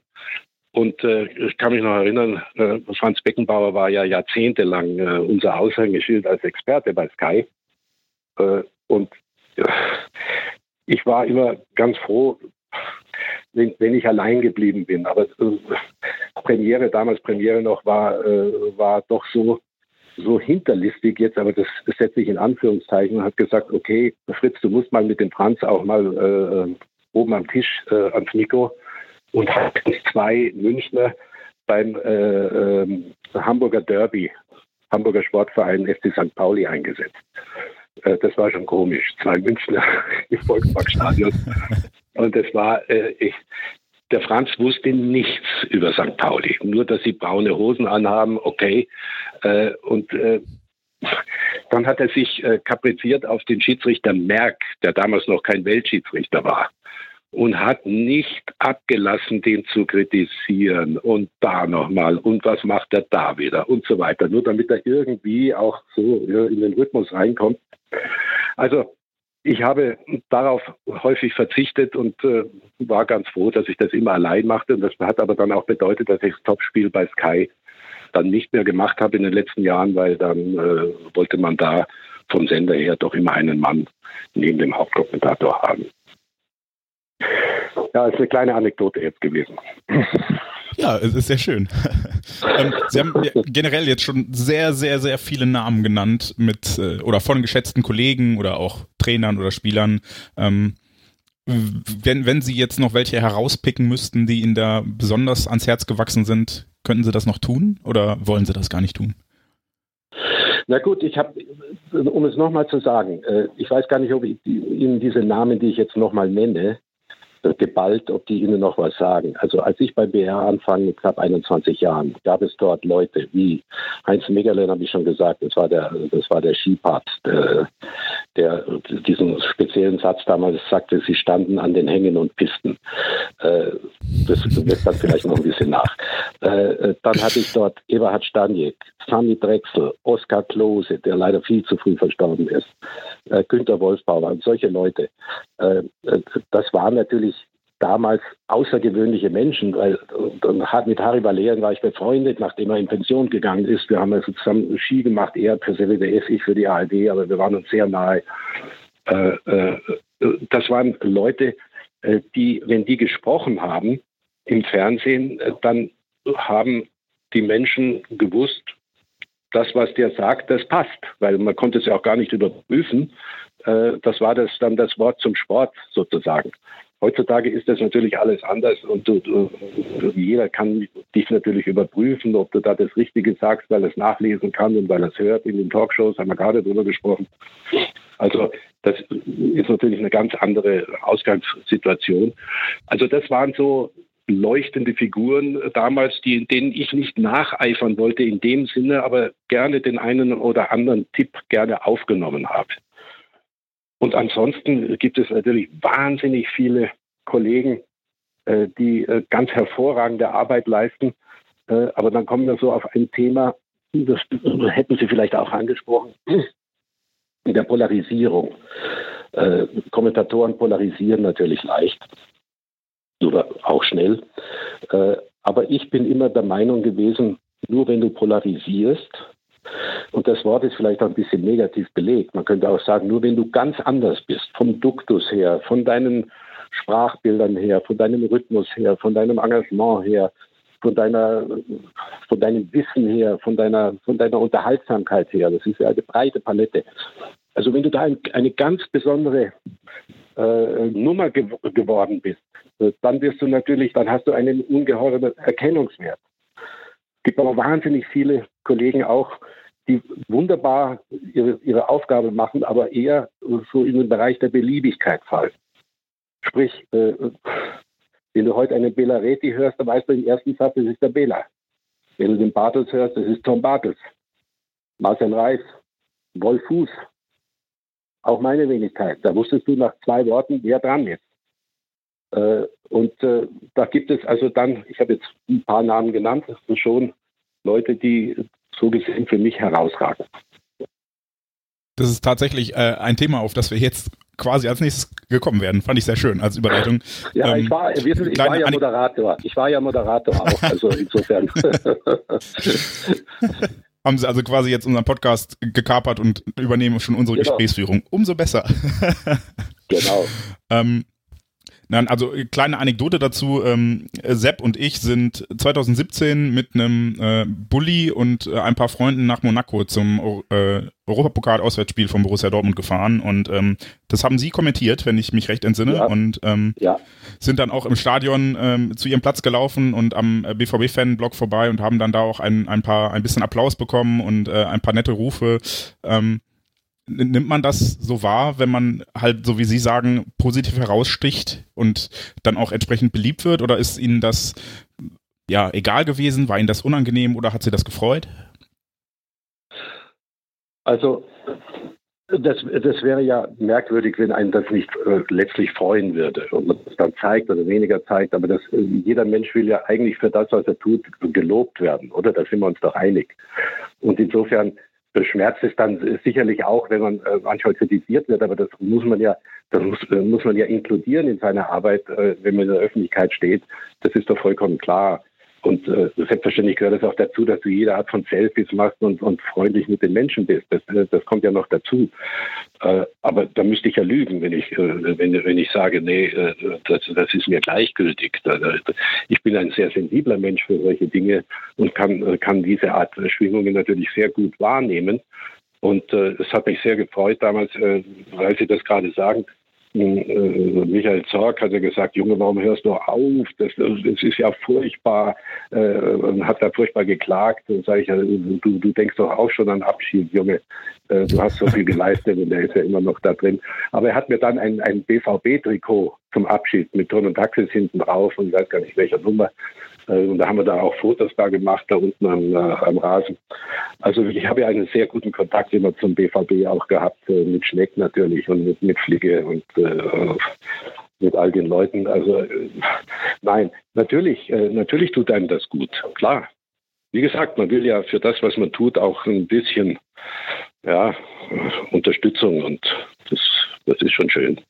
Und äh, ich kann mich noch erinnern, äh, Franz Beckenbauer war ja jahrzehntelang äh, unser Aushängeschild als Experte bei Sky. Äh, und ich war immer ganz froh, wenn, wenn, ich allein geblieben bin. Aber äh, Premiere, damals Premiere noch, war, äh, war doch so, so hinterlistig jetzt, aber das, setze ich in Anführungszeichen und hat gesagt, okay, Fritz, du musst mal mit dem Franz auch mal oben am Tisch ans Mikro und hat zwei Münchner beim äh, äh, Hamburger Derby, Hamburger Sportverein FC St. Pauli eingesetzt. Äh, das war schon komisch. Zwei Münchner im Volksparkstadion. Und das war, äh, ich, der Franz wusste nichts über St. Pauli. Nur, dass sie braune Hosen anhaben, okay. Äh, und äh, dann hat er sich kapriziert auf den Schiedsrichter Merck, der damals noch kein Weltschiedsrichter war und hat nicht abgelassen, den zu kritisieren und da nochmal und was macht er da wieder und so weiter, nur damit er irgendwie auch so in den Rhythmus reinkommt. Also ich habe darauf häufig verzichtet und äh, war ganz froh, dass ich das immer allein machte. Und das hat aber dann auch bedeutet, dass ich das Topspiel bei Sky dann nicht mehr gemacht habe in den letzten Jahren, weil dann äh, wollte man da vom Sender her doch immer einen Mann neben dem Hauptkommentator haben. Ja, ist eine kleine Anekdote jetzt gewesen. Ja, es ist sehr schön. ähm, Sie haben generell jetzt schon sehr, sehr, sehr viele Namen genannt mit äh, oder von geschätzten Kollegen oder auch Trainern oder Spielern. Ähm, wenn, wenn Sie jetzt noch welche herauspicken müssten, die Ihnen da besonders ans Herz gewachsen sind, könnten Sie das noch tun oder wollen Sie das gar nicht tun? Na gut, ich habe, um es nochmal zu sagen, äh, ich weiß gar nicht, ob ich Ihnen diese Namen, die ich jetzt nochmal nenne, geballt, ob die Ihnen noch was sagen. Also als ich bei BR anfang mit knapp 21 Jahren, gab es dort Leute wie Heinz Megerlen, habe ich schon gesagt, das war der, das war der Skipart, der, der diesen speziellen Satz damals sagte, sie standen an den Hängen und Pisten. Äh, das wird dann vielleicht noch ein bisschen nach. Äh, dann hatte ich dort Eberhard Staniek, Sami Drechsel, Oskar Klose, der leider viel zu früh verstorben ist, äh, Günter Wolfbauer und solche Leute. Das waren natürlich damals außergewöhnliche Menschen, weil mit Harry Valerian war ich befreundet, nachdem er in Pension gegangen ist. Wir haben also zusammen Ski gemacht, er für CWDS, ich für die ARD, aber wir waren uns sehr nahe. Äh, äh, das waren Leute, äh, die, wenn die gesprochen haben im Fernsehen, dann haben die Menschen gewusst, das, was der sagt, das passt, weil man konnte es ja auch gar nicht überprüfen. Das war das dann das Wort zum Sport sozusagen. Heutzutage ist das natürlich alles anders und du, du, jeder kann dich natürlich überprüfen, ob du da das Richtige sagst, weil er es nachlesen kann und weil er es hört. In den Talkshows haben wir gerade drüber gesprochen. Also das ist natürlich eine ganz andere Ausgangssituation. Also das waren so leuchtende Figuren damals, die, denen ich nicht nacheifern wollte in dem Sinne, aber gerne den einen oder anderen Tipp gerne aufgenommen habe. Und ansonsten gibt es natürlich wahnsinnig viele Kollegen, äh, die äh, ganz hervorragende Arbeit leisten. Äh, aber dann kommen wir so auf ein Thema, das hätten Sie vielleicht auch angesprochen, der Polarisierung. Kommentatoren polarisieren natürlich leicht oder auch schnell. aber ich bin immer der Meinung gewesen, nur wenn du polarisierst, und das Wort ist vielleicht auch ein bisschen negativ belegt. Man könnte auch sagen, nur wenn du ganz anders bist, vom Duktus her, von deinen Sprachbildern her, von deinem Rhythmus her, von deinem Engagement her, von deiner, von deinem Wissen her, von deiner, von deiner Unterhaltsamkeit her. Das ist ja eine breite Palette. Also wenn du da ein, eine ganz besondere äh, Nummer ge geworden bist, dann wirst du natürlich, dann hast du einen ungeheuren Erkennungswert. Es gibt aber wahnsinnig viele Kollegen auch, die wunderbar ihre, ihre Aufgabe machen, aber eher so in den Bereich der Beliebigkeit fallen. Sprich, äh, wenn du heute einen Bela Reti hörst, dann weißt du im ersten Satz, das ist der Bela. Wenn du den Bartels hörst, das ist Tom Bartels. Marcel Reif, Wolf Fuß, auch meine Wenigkeit. Da wusstest du nach zwei Worten, wer dran ist. Äh, und äh, da gibt es also dann, ich habe jetzt ein paar Namen genannt, das sind schon Leute, die so gesehen für mich herausragen. Das ist tatsächlich äh, ein Thema, auf das wir jetzt quasi als nächstes gekommen werden. Fand ich sehr schön als Überleitung. Ja, ähm, ich, war, wissen, ich war ja Moderator. Ich war ja Moderator auch, also insofern. Haben Sie also quasi jetzt unseren Podcast gekapert und übernehmen schon unsere genau. Gesprächsführung. Umso besser. genau. ähm, Nein, also äh, kleine Anekdote dazu. Ähm, Sepp und ich sind 2017 mit einem äh, Bulli und äh, ein paar Freunden nach Monaco zum äh, Europapokal-Auswärtsspiel von Borussia Dortmund gefahren und ähm, das haben sie kommentiert, wenn ich mich recht entsinne ja. und ähm, ja. sind dann auch im Stadion ähm, zu ihrem Platz gelaufen und am äh, BVB-Fan-Blog vorbei und haben dann da auch ein, ein paar ein bisschen Applaus bekommen und äh, ein paar nette Rufe. Ähm, nimmt man das so wahr, wenn man halt, so wie Sie sagen, positiv heraussticht und dann auch entsprechend beliebt wird? Oder ist Ihnen das ja egal gewesen? War Ihnen das unangenehm oder hat Sie das gefreut? Also das, das wäre ja merkwürdig, wenn einen das nicht äh, letztlich freuen würde und man das dann zeigt oder weniger zeigt. Aber das, äh, jeder Mensch will ja eigentlich für das, was er tut, gelobt werden, oder? Da sind wir uns doch einig. Und insofern schmerzt es dann sicherlich auch, wenn man äh, manchmal kritisiert wird, aber das muss man ja, das muss, äh, muss man ja inkludieren in seiner Arbeit, äh, wenn man in der Öffentlichkeit steht. Das ist doch vollkommen klar. Und äh, selbstverständlich gehört es auch dazu, dass du jede Art von Selfies machst und, und freundlich mit den Menschen bist. Das, äh, das kommt ja noch dazu. Äh, aber da müsste ich ja lügen, wenn ich, äh, wenn, wenn ich sage, nee, äh, das, das ist mir gleichgültig. Ich bin ein sehr sensibler Mensch für solche Dinge und kann, äh, kann diese Art Schwingungen natürlich sehr gut wahrnehmen. Und äh, es hat mich sehr gefreut damals, äh, weil Sie das gerade sagen, Michael Zorg hat ja gesagt, Junge, warum hörst du auf? Das, das ist ja furchtbar, äh, hat da furchtbar geklagt. Und sage ich, du, du denkst doch auch schon an Abschied, Junge. Äh, du hast so viel geleistet und der ist ja immer noch da drin. Aber er hat mir dann ein, ein BVB-Trikot zum Abschied mit Ton und Taxis hinten drauf und ich weiß gar nicht welcher Nummer äh, und da haben wir da auch Fotos da gemacht, da unten am, äh, am Rasen. Also ich habe ja einen sehr guten Kontakt immer zum BVB auch gehabt, äh, mit Schneck natürlich und mit, mit Flicke und äh, mit all den Leuten. Also äh, nein, natürlich, äh, natürlich tut einem das gut, klar. Wie gesagt, man will ja für das, was man tut, auch ein bisschen ja, Unterstützung und das, das ist schon schön.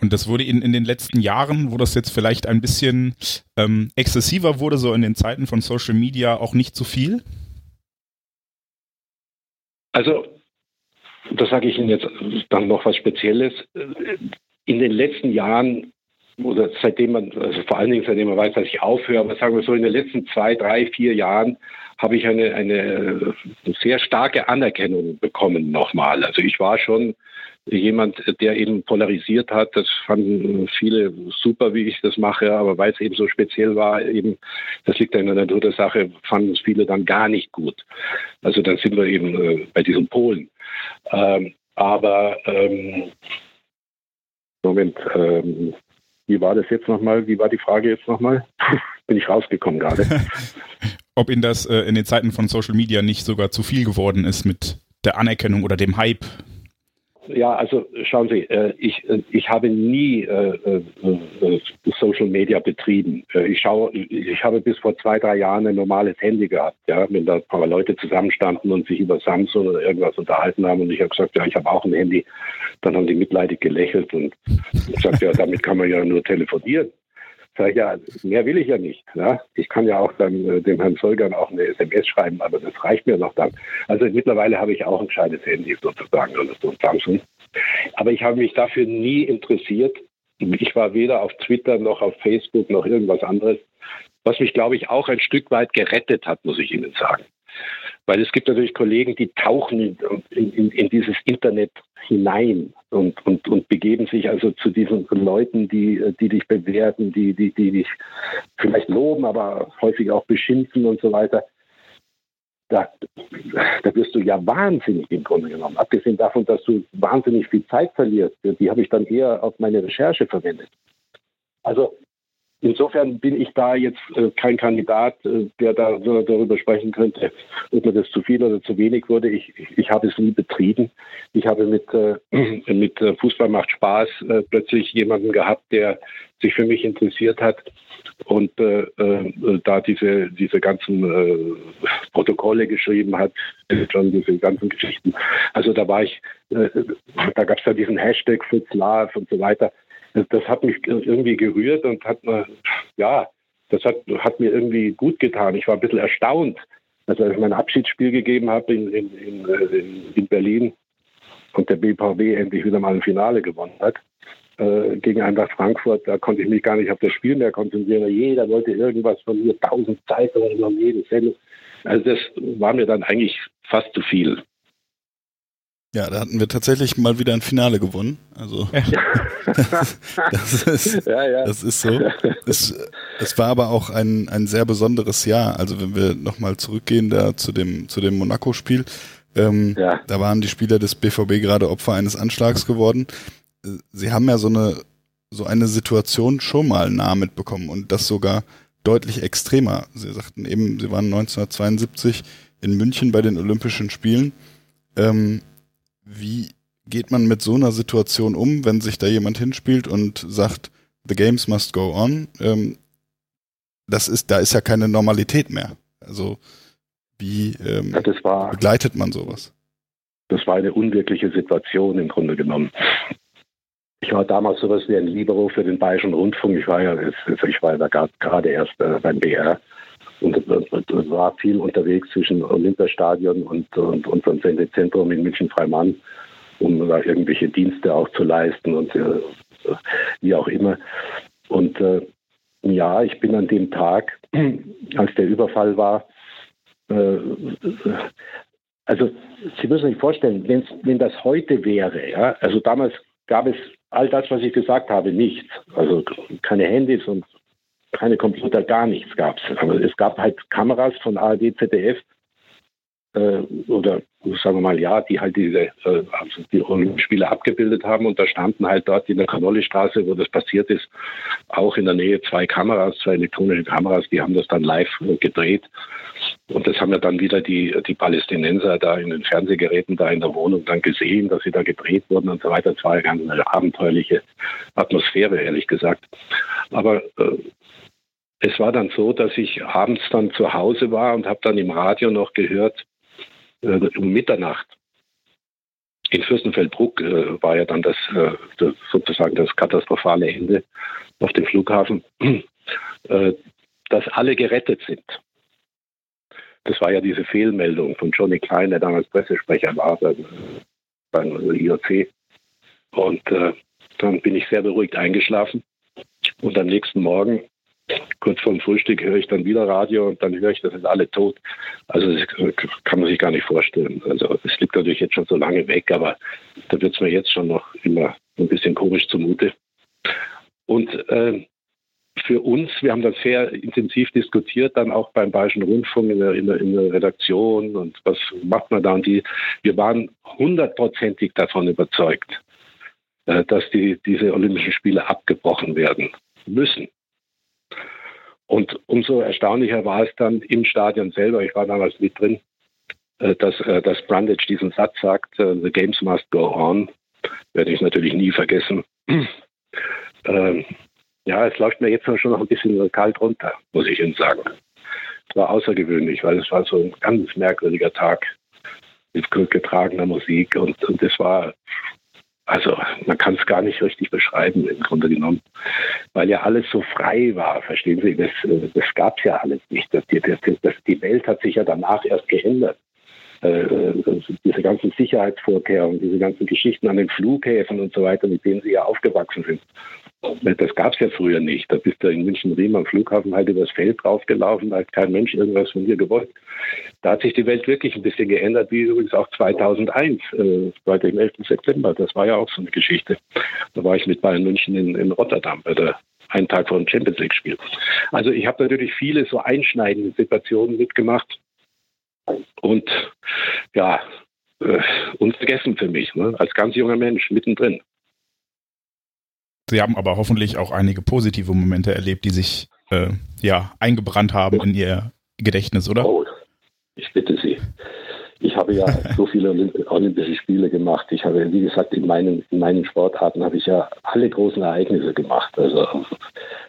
Und das wurde in, in den letzten Jahren, wo das jetzt vielleicht ein bisschen ähm, exzessiver wurde, so in den Zeiten von Social Media, auch nicht zu viel? Also, da sage ich Ihnen jetzt dann noch was Spezielles. In den letzten Jahren oder seitdem man, also vor allen Dingen seitdem man weiß, dass ich aufhöre, aber sagen wir so, in den letzten zwei, drei, vier Jahren habe ich eine, eine sehr starke Anerkennung bekommen nochmal. Also ich war schon jemand, der eben polarisiert hat. Das fanden viele super, wie ich das mache, aber weil es eben so speziell war, eben, das liegt ja in der Natur der Sache, fanden es viele dann gar nicht gut. Also dann sind wir eben äh, bei diesen Polen. Ähm, aber ähm, Moment, ähm, wie war das jetzt nochmal? Wie war die Frage jetzt nochmal? Bin ich rausgekommen gerade. Ob Ihnen das äh, in den Zeiten von Social Media nicht sogar zu viel geworden ist mit der Anerkennung oder dem Hype, ja, also schauen Sie, äh, ich, äh, ich habe nie äh, Social Media betrieben. Ich, schaue, ich habe bis vor zwei, drei Jahren ein normales Handy gehabt, ja, wenn da ein paar Leute zusammenstanden und sich über Samsung oder irgendwas unterhalten haben und ich habe gesagt, ja, ich habe auch ein Handy. Dann haben die mitleidig gelächelt und gesagt, ja, damit kann man ja nur telefonieren. Sag ich, ja, mehr will ich ja nicht. Ja? Ich kann ja auch dann äh, dem Herrn Solgern auch eine SMS schreiben, aber das reicht mir noch dann. Also mittlerweile habe ich auch ein gescheites Handy sozusagen oder so ein Samsung. Aber ich habe mich dafür nie interessiert. Ich war weder auf Twitter noch auf Facebook noch irgendwas anderes, was mich, glaube ich, auch ein Stück weit gerettet hat, muss ich Ihnen sagen. Weil es gibt natürlich Kollegen, die tauchen in, in, in dieses Internet hinein und, und, und begeben sich also zu diesen Leuten, die, die dich bewerten, die, die, die dich vielleicht loben, aber häufig auch beschimpfen und so weiter. Da, da wirst du ja wahnsinnig im Grunde genommen. Abgesehen davon, dass du wahnsinnig viel Zeit verlierst. Die habe ich dann eher auf meine Recherche verwendet. Also Insofern bin ich da jetzt äh, kein Kandidat, äh, der da so darüber sprechen könnte, ob mir das zu viel oder zu wenig wurde. Ich, ich, ich habe es nie betrieben. Ich habe mit, äh, mit äh, Fußball macht Spaß äh, plötzlich jemanden gehabt, der sich für mich interessiert hat und äh, da diese, diese ganzen Protokolle geschrieben hat, schon diese ganzen Geschichten. Also da war ich, da gab es ja diesen Hashtag Fritz Love und so weiter das hat mich irgendwie gerührt und hat mir, ja, das hat, hat mir irgendwie gut getan. Ich war ein bisschen erstaunt, als ich mein Abschiedsspiel gegeben habe in, in, in, in Berlin und der BVB endlich wieder mal ein Finale gewonnen hat äh, gegen Eintracht Frankfurt. Da konnte ich mich gar nicht auf das Spiel mehr konzentrieren. Jeder wollte irgendwas von mir, tausend Zeitungen um jeden Sendung. Also das war mir dann eigentlich fast zu viel. Ja, da hatten wir tatsächlich mal wieder ein Finale gewonnen. Also das, das, ist, ja, ja. das ist so. Es, es war aber auch ein, ein sehr besonderes Jahr. Also wenn wir nochmal zurückgehen da zu dem, zu dem Monaco-Spiel, ähm, ja. da waren die Spieler des BVB gerade Opfer eines Anschlags geworden. Sie haben ja so eine, so eine Situation schon mal nah mitbekommen und das sogar deutlich extremer. Sie sagten eben, Sie waren 1972 in München bei den Olympischen Spielen. Ähm, wie geht man mit so einer Situation um, wenn sich da jemand hinspielt und sagt, the games must go on? Ähm, das ist, da ist ja keine Normalität mehr. Also Wie ähm, Ja, das war, begleitet man sowas? das war eine unwirkliche Situation im Grunde genommen. Ich war damals sowas wie ein Libero für den Bayerischen Rundfunk. Ich war ja, ich war ja da gerade erst äh, beim BR und, war viel unterwegs zwischen Olympiastadion und, und unserem Sendezentrum in München-Freimann, um da irgendwelche Dienste auch zu leisten und äh, wie auch immer. Und äh, ja, ich bin an dem Tag, als der Überfall war, äh, also Sie müssen sich vorstellen, wenn's, wenn das heute wäre, ja, also damals gab es all das, was ich gesagt habe, nichts. Also keine Handys und keine Computer, gar nichts gab es. Aber es gab halt Kameras von ARD, ZDF äh, oder sagen wir mal ja, die halt diese äh, also die Olympiaspiele abgebildet haben und da standen halt dort in der Kanolli-Straße, wo das passiert ist, auch in der Nähe zwei Kameras, zwei elektronische Kameras, die haben das dann live äh, gedreht und das haben ja dann wieder die, die Palästinenser da in den Fernsehgeräten da in der Wohnung dann gesehen, dass sie da gedreht wurden und so weiter. Es war ja ganz eine abenteuerliche Atmosphäre, ehrlich gesagt. Aber äh, es war dann so, dass ich abends dann zu Hause war und habe dann im Radio noch gehört, äh, um Mitternacht. In Fürstenfeldbruck äh, war ja dann das, äh, das, sozusagen das katastrophale Ende auf dem Flughafen, äh, dass alle gerettet sind. Das war ja diese Fehlmeldung von Johnny Klein, der damals Pressesprecher war beim, beim IOC. Und äh, dann bin ich sehr beruhigt eingeschlafen. Und am nächsten Morgen, kurz vorm Frühstück, höre ich dann wieder Radio und dann höre ich, das sind alle tot. Also das kann man sich gar nicht vorstellen. Also es liegt natürlich jetzt schon so lange weg, aber da wird es mir jetzt schon noch immer ein bisschen komisch zumute. Und äh, für uns, wir haben das sehr intensiv diskutiert, dann auch beim Bayerischen Rundfunk in der, in der, in der Redaktion und was macht man da und die, wir waren hundertprozentig davon überzeugt, äh, dass die, diese Olympischen Spiele abgebrochen werden müssen. Und umso erstaunlicher war es dann im Stadion selber, ich war damals mit drin, äh, dass, äh, dass Brundage diesen Satz sagt, The Games must go on, werde ich natürlich nie vergessen. Ähm, ja, es läuft mir jetzt schon noch ein bisschen kalt runter, muss ich Ihnen sagen. Es war außergewöhnlich, weil es war so ein ganz merkwürdiger Tag mit getragener Musik und, und es war, also man kann es gar nicht richtig beschreiben im Grunde genommen, weil ja alles so frei war, verstehen Sie, das, das gab es ja alles nicht. Das, das, das, die Welt hat sich ja danach erst geändert. Äh, diese ganzen Sicherheitsvorkehrungen, diese ganzen Geschichten an den Flughäfen und so weiter, mit denen Sie ja aufgewachsen sind. Das gab es ja früher nicht. Da bist du in München-Riem am Flughafen halt übers Feld draufgelaufen, da hat kein Mensch irgendwas von dir gewollt. Da hat sich die Welt wirklich ein bisschen geändert, wie übrigens auch 2001, äh, bei dem 11. September. Das war ja auch so eine Geschichte. Da war ich mit Bayern München in, in Rotterdam bei der einen Tag vor dem Champions League-Spiel. Also ich habe natürlich viele so einschneidende Situationen mitgemacht und ja, äh, unvergessen für mich, ne? als ganz junger Mensch mittendrin. Sie haben aber hoffentlich auch einige positive Momente erlebt, die sich äh, ja eingebrannt haben in Ihr Gedächtnis, oder? Oh, ich bitte Sie. Ich habe ja so viele Olymp Olympische Spiele gemacht. Ich habe, wie gesagt, in meinen, in meinen Sportarten habe ich ja alle großen Ereignisse gemacht. Also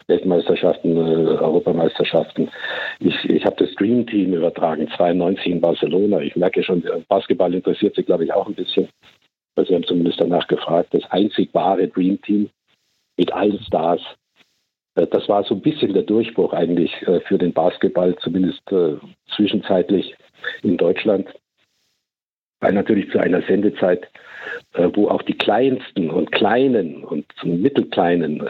Weltmeisterschaften, äh, Europameisterschaften. Ich, ich habe das Dream Team übertragen, 92 in Barcelona. Ich merke schon, Basketball interessiert Sie, glaube ich, auch ein bisschen. Also Sie haben zumindest danach gefragt. Das einzig wahre Dream Team mit allen Stars. Äh, das war so ein bisschen der Durchbruch eigentlich äh, für den Basketball, zumindest äh, zwischenzeitlich in Deutschland. Weil natürlich zu einer Sendezeit, wo auch die Kleinsten und Kleinen und Mittelkleinen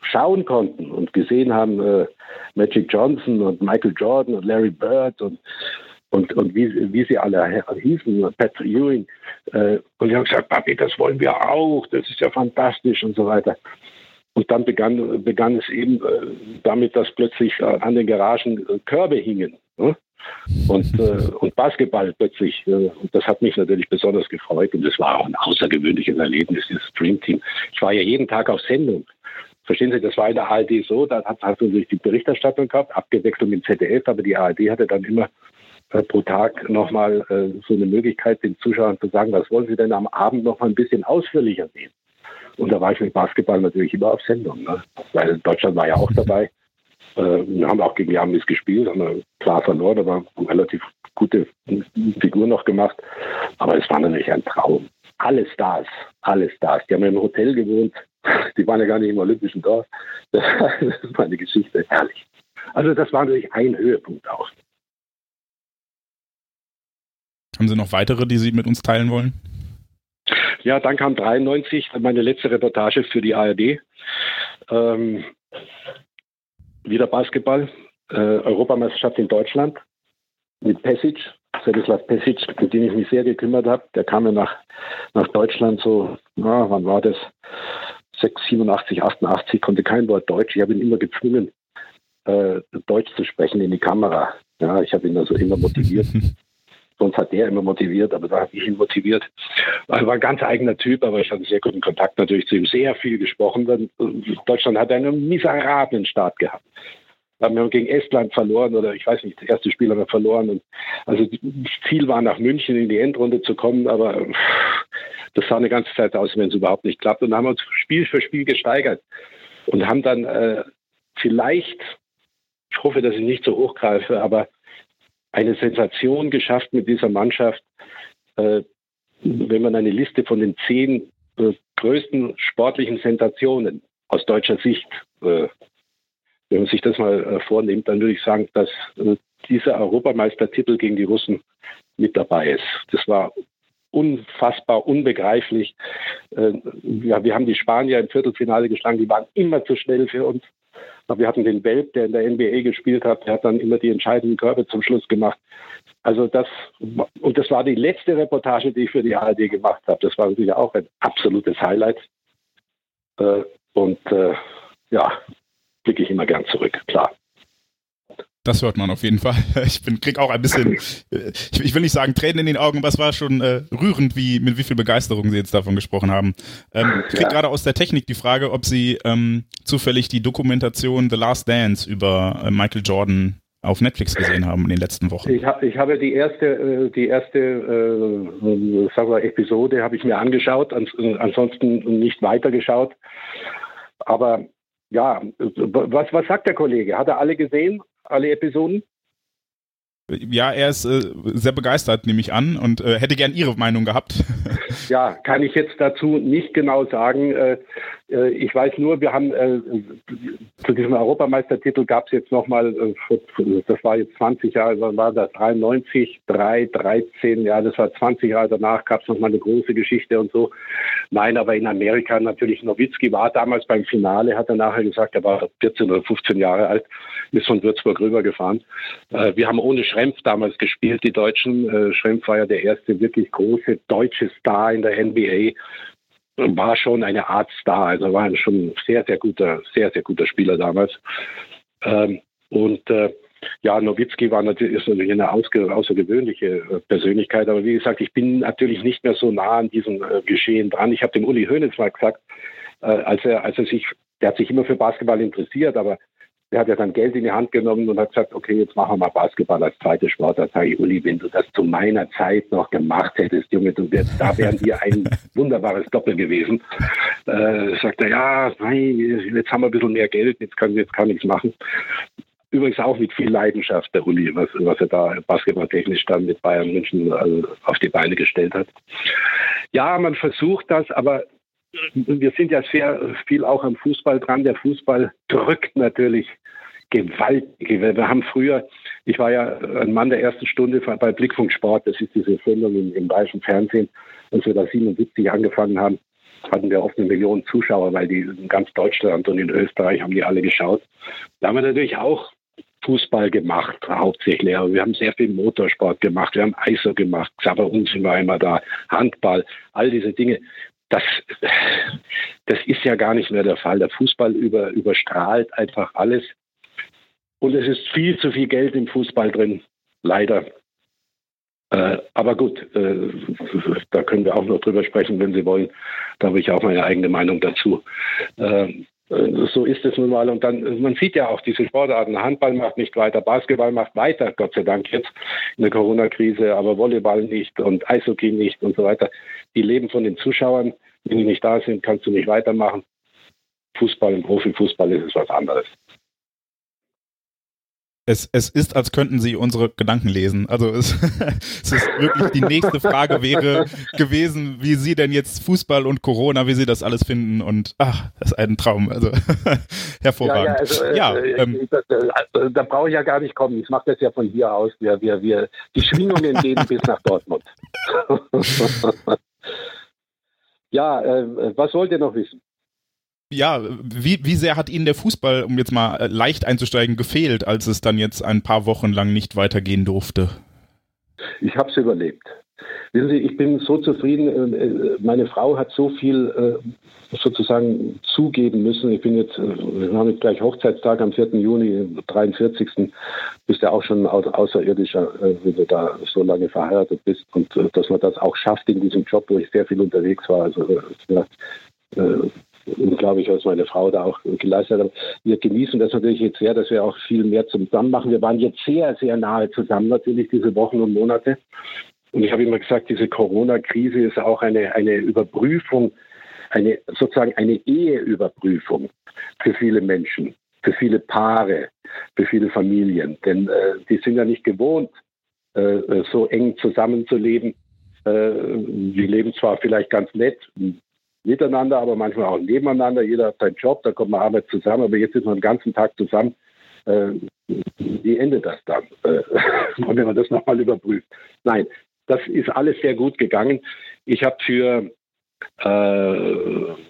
schauen konnten und gesehen haben, Magic Johnson und Michael Jordan und Larry Bird und und, und wie, wie sie alle hießen, Patrick Ewing. Äh, und die haben gesagt, Papi, das wollen wir auch, das ist ja fantastisch und so weiter. Und dann begann, begann es eben äh, damit, dass plötzlich äh, an den Garagen äh, Körbe hingen. Ne? Und, äh, und Basketball plötzlich. Äh, und das hat mich natürlich besonders gefreut. Und es war auch ein außergewöhnliches Erlebnis, dieses Streamteam. Ich war ja jeden Tag auf Sendung. Verstehen Sie, das war in der ARD so, da hat, man sich die Berichterstattung gehabt, abgewechselt mit ZDF, aber die ARD hatte dann immer pro Tag nochmal äh, so eine Möglichkeit, den Zuschauern zu sagen, was wollen sie denn am Abend noch mal ein bisschen ausführlicher sehen? Und da war ich mit Basketball natürlich immer auf Sendung, ne? weil Deutschland war ja auch dabei. Äh, wir haben auch gegen Jamis gespielt, haben wir klar verloren, aber relativ gute Figur noch gemacht. Aber es war natürlich ein Traum. Alle Stars, alle Stars. Die haben ja im Hotel gewohnt. Die waren ja gar nicht im Olympischen Dorf. Das war eine Geschichte, herrlich. Also das war natürlich ein Höhepunkt auch. Haben Sie noch weitere, die Sie mit uns teilen wollen? Ja, dann kam 93 meine letzte Reportage für die ARD. Ähm, wieder Basketball, äh, Europameisterschaft in Deutschland mit Pesic, Svetislav Pesic, mit dem ich mich sehr gekümmert habe. Der kam ja nach, nach Deutschland so, na, wann war das? 6, 87, 88, konnte kein Wort Deutsch. Ich habe ihn immer gezwungen, äh, Deutsch zu sprechen in die Kamera. Ja, ich habe ihn also immer motiviert. Sonst hat der immer motiviert, aber da habe ich ihn motiviert. Er war ein ganz eigener Typ, aber ich hatte sehr guten Kontakt natürlich zu ihm. Sehr viel gesprochen. Dann, Deutschland hat einen miserablen Start gehabt. Wir haben gegen Estland verloren oder ich weiß nicht, das erste Spiel haben wir verloren. Und also das Ziel war nach München in die Endrunde zu kommen, aber das sah eine ganze Zeit aus, wenn es überhaupt nicht klappt. Und haben wir uns Spiel für Spiel gesteigert und haben dann äh, vielleicht, ich hoffe, dass ich nicht so hochgreife, aber eine Sensation geschafft mit dieser Mannschaft. Äh, wenn man eine Liste von den zehn äh, größten sportlichen Sensationen aus deutscher Sicht, äh, wenn man sich das mal vornimmt, dann würde ich sagen, dass dieser Europameistertitel gegen die Russen mit dabei ist. Das war unfassbar, unbegreiflich. Ja, wir haben die Spanier im Viertelfinale geschlagen, die waren immer zu schnell für uns. Wir hatten den Welp, der in der NBA gespielt hat, der hat dann immer die entscheidenden Körbe zum Schluss gemacht. Also das, und das war die letzte Reportage, die ich für die ARD gemacht habe. Das war natürlich auch ein absolutes Highlight. Äh, und äh, ja, blicke ich immer gern zurück, klar. Das hört man auf jeden Fall. Ich bin, krieg auch ein bisschen, äh, ich, ich will nicht sagen Tränen in den Augen, aber es war schon äh, rührend, wie mit wie viel Begeisterung Sie jetzt davon gesprochen haben. Ähm, ich krieg ja. gerade aus der Technik die Frage, ob Sie ähm, zufällig die Dokumentation The Last Dance über äh, Michael Jordan auf Netflix gesehen haben in den letzten Wochen. Ich, hab, ich habe die erste, äh, die erste äh, sagen wir, Episode habe ich mir angeschaut, ans, ansonsten nicht weitergeschaut. Aber ja, was, was sagt der Kollege? Hat er alle gesehen? Alle Episoden? Ja, er ist äh, sehr begeistert, nehme ich an, und äh, hätte gern Ihre Meinung gehabt. ja, kann ich jetzt dazu nicht genau sagen. Äh, ich weiß nur, wir haben äh, zu diesem Europameistertitel gab es jetzt nochmal, äh, das war jetzt 20 Jahre, wann war das? 93, 3, 13, ja, das war 20 Jahre danach, gab es nochmal eine große Geschichte und so. Nein, aber in Amerika natürlich, Nowitzki war damals beim Finale, hat er nachher gesagt, er war 14 oder 15 Jahre alt, ist von Würzburg rübergefahren. Äh, wir haben ohne Schrempf damals gespielt, die Deutschen. Äh, Schrempf war ja der erste wirklich große deutsche Star in der NBA war schon eine Art Star, also war schon ein sehr, sehr guter, sehr, sehr guter Spieler damals. Ähm, und äh, ja, Nowitzki war natürlich, ist natürlich eine außergewöhnliche äh, Persönlichkeit, aber wie gesagt, ich bin natürlich nicht mehr so nah an diesem äh, Geschehen dran. Ich habe dem Uli Hoeneß mal gesagt, äh, als er, als er sich, der hat sich immer für Basketball interessiert, aber der hat ja dann Geld in die Hand genommen und hat gesagt, okay, jetzt machen wir mal Basketball als zweite Sport. Da sage ich, Uli, wenn du das zu meiner Zeit noch gemacht hättest, Junge, du wärst, da wären wir ein wunderbares Doppel gewesen. Äh, sagt er, ja, nein, jetzt haben wir ein bisschen mehr Geld, jetzt kann, jetzt kann ich es machen. Übrigens auch mit viel Leidenschaft, der Uli, was, was er da basketballtechnisch dann mit Bayern München also auf die Beine gestellt hat. Ja, man versucht das, aber wir sind ja sehr viel auch am Fußball dran. Der Fußball drückt natürlich gewaltig. Wir haben früher, ich war ja ein Mann der ersten Stunde bei Blickfunk Sport, das ist diese Sendung im, im bayerischen Fernsehen, als wir da 77 angefangen haben, hatten wir oft eine Million Zuschauer, weil die in ganz Deutschland und in Österreich haben die alle geschaut. Da haben wir natürlich auch Fußball gemacht, hauptsächlich. Aber wir haben sehr viel Motorsport gemacht, wir haben Eishockey gemacht, Xaver Unsin war immer da, Handball, all diese Dinge. Das, das ist ja gar nicht mehr der Fall. Der Fußball über, überstrahlt einfach alles. Und es ist viel zu viel Geld im Fußball drin, leider. Äh, aber gut, äh, da können wir auch noch drüber sprechen, wenn Sie wollen. Da habe ich auch meine eigene Meinung dazu. Äh, so ist es nun mal. Und dann, man sieht ja auch diese Sportarten. Handball macht nicht weiter, Basketball macht weiter, Gott sei Dank jetzt in der Corona-Krise, aber Volleyball nicht und Eishockey nicht und so weiter. Die leben von den Zuschauern. Wenn die nicht da sind, kannst du nicht weitermachen. Fußball und Profifußball ist es was anderes. Es, es ist, als könnten Sie unsere Gedanken lesen. Also es, es ist wirklich die nächste Frage wäre gewesen, wie Sie denn jetzt Fußball und Corona, wie Sie das alles finden und ach, das ist ein Traum. Also hervorragend. Ja, ja, also, ja äh, ähm, das, äh, da brauche ich ja gar nicht kommen. Ich mache das ja von hier aus. Wir, wir, wir, die Schwingungen gehen bis nach Dortmund. ja, äh, was wollt ihr noch wissen? Ja, wie, wie sehr hat Ihnen der Fußball, um jetzt mal äh, leicht einzusteigen, gefehlt, als es dann jetzt ein paar Wochen lang nicht weitergehen durfte? Ich habe es überlebt. Wissen Sie, ich bin so zufrieden. Äh, äh, meine Frau hat so viel sozusagen zugeben müssen. Ich bin jetzt, wir haben jetzt gleich Hochzeitstag am 4. Juni, 43. Bist ja auch schon außerirdischer, wenn du da so lange verheiratet bist. Und dass man das auch schafft in diesem Job, wo ich sehr viel unterwegs war. Also unglaublich, was meine Frau da auch geleistet hat. Wir genießen das natürlich jetzt sehr, dass wir auch viel mehr zusammen machen. Wir waren jetzt sehr, sehr nahe zusammen natürlich diese Wochen und Monate. Und ich habe immer gesagt, diese Corona-Krise ist auch eine, eine Überprüfung, eine, sozusagen eine Eheüberprüfung für viele Menschen, für viele Paare, für viele Familien. Denn äh, die sind ja nicht gewohnt, äh, so eng zusammenzuleben. Äh, die leben zwar vielleicht ganz nett, miteinander, aber manchmal auch nebeneinander. Jeder hat seinen Job, da kommt man Arbeit zusammen, aber jetzt ist man den ganzen Tag zusammen. Äh, wie endet das dann, äh, wenn man das nochmal überprüft? Nein, das ist alles sehr gut gegangen. Ich habe für, äh,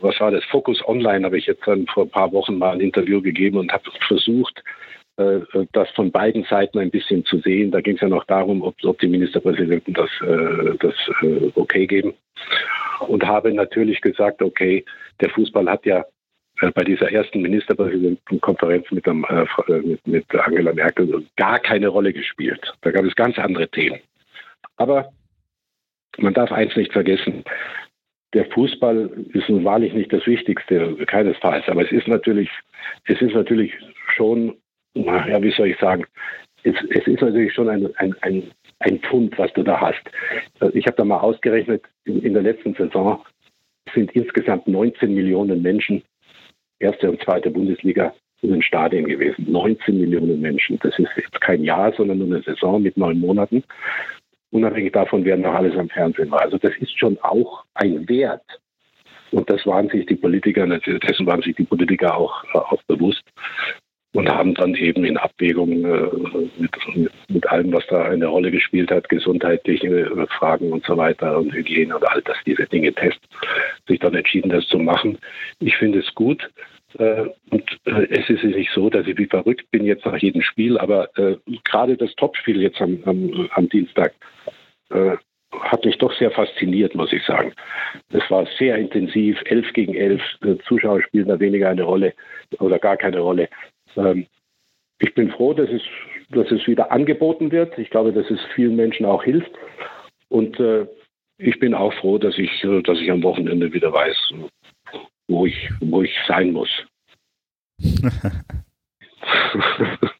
was war das, Focus Online, habe ich jetzt dann vor ein paar Wochen mal ein Interview gegeben und habe versucht, äh, das von beiden Seiten ein bisschen zu sehen. Da ging es ja noch darum, ob, ob die Ministerpräsidenten das, äh, das äh, okay geben und habe natürlich gesagt, okay, der Fußball hat ja bei dieser ersten Ministerpräsidentenkonferenz mit, äh, mit, mit Angela Merkel gar keine Rolle gespielt. Da gab es ganz andere Themen. Aber man darf eins nicht vergessen. Der Fußball ist nun wahrlich nicht das Wichtigste, keinesfalls. Aber es ist natürlich, es ist natürlich schon, ja, wie soll ich sagen, es, es ist natürlich schon ein, ein, ein ein Pfund, was du da hast. Ich habe da mal ausgerechnet, in, in der letzten Saison sind insgesamt 19 Millionen Menschen, erste und zweite Bundesliga, in den Stadien gewesen. 19 Millionen Menschen. Das ist jetzt kein Jahr, sondern nur eine Saison mit neun Monaten. Unabhängig davon werden noch alles am Fernsehen war. Also das ist schon auch ein Wert. Und das waren sich die Politiker, dessen waren sich die Politiker auch, auch bewusst und haben dann eben in Abwägung äh, mit, mit, allem, was da eine Rolle gespielt hat, gesundheitliche Fragen und so weiter und Hygiene und all das, diese Dinge Test, sich dann entschieden, das zu machen. Ich finde es gut. Äh, und äh, es ist nicht so, dass ich wie verrückt bin jetzt nach jedem Spiel, aber äh, gerade das Topspiel jetzt am, am, am Dienstag äh, hat mich doch sehr fasziniert, muss ich sagen. Es war sehr intensiv, elf gegen elf. Äh, Zuschauer spielen da weniger eine Rolle oder gar keine Rolle. Ähm, ich bin froh, dass es, dass es wieder angeboten wird. Ich glaube, dass es vielen Menschen auch hilft. Und äh, ich bin auch froh, dass ich, äh, dass ich am Wochenende wieder weiß, wo ich, wo ich sein muss.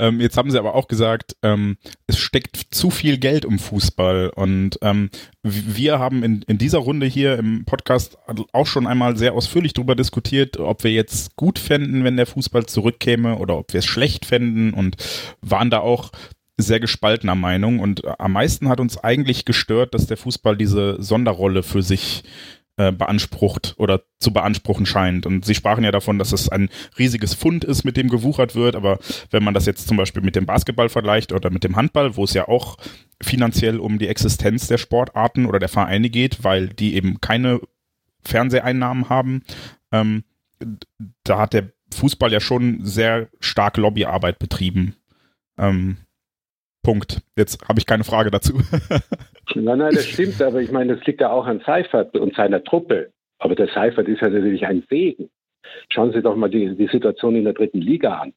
Ähm, jetzt haben sie aber auch gesagt, ähm, es steckt zu viel Geld im Fußball. Und ähm, wir haben in, in dieser Runde hier im Podcast auch schon einmal sehr ausführlich darüber diskutiert, ob wir jetzt gut fänden, wenn der Fußball zurückkäme oder ob wir es schlecht fänden und waren da auch sehr gespaltener Meinung. Und am meisten hat uns eigentlich gestört, dass der Fußball diese Sonderrolle für sich äh, beansprucht oder zu beanspruchen scheint. Und Sie sprachen ja davon, dass es ein riesiges Fund ist, mit dem gewuchert wird. Aber wenn man das jetzt zum Beispiel mit dem Basketball vergleicht oder mit dem Handball, wo es ja auch finanziell um die Existenz der Sportarten oder der Vereine geht, weil die eben keine Fernseheinnahmen haben, ähm, da hat der Fußball ja schon sehr stark Lobbyarbeit betrieben. Ähm, Punkt. Jetzt habe ich keine Frage dazu. nein, nein, das stimmt, aber ich meine, das liegt ja auch an Seifert und seiner Truppe. Aber der Seifert ist ja natürlich ein Segen. Schauen Sie doch mal die, die Situation in der dritten Liga an.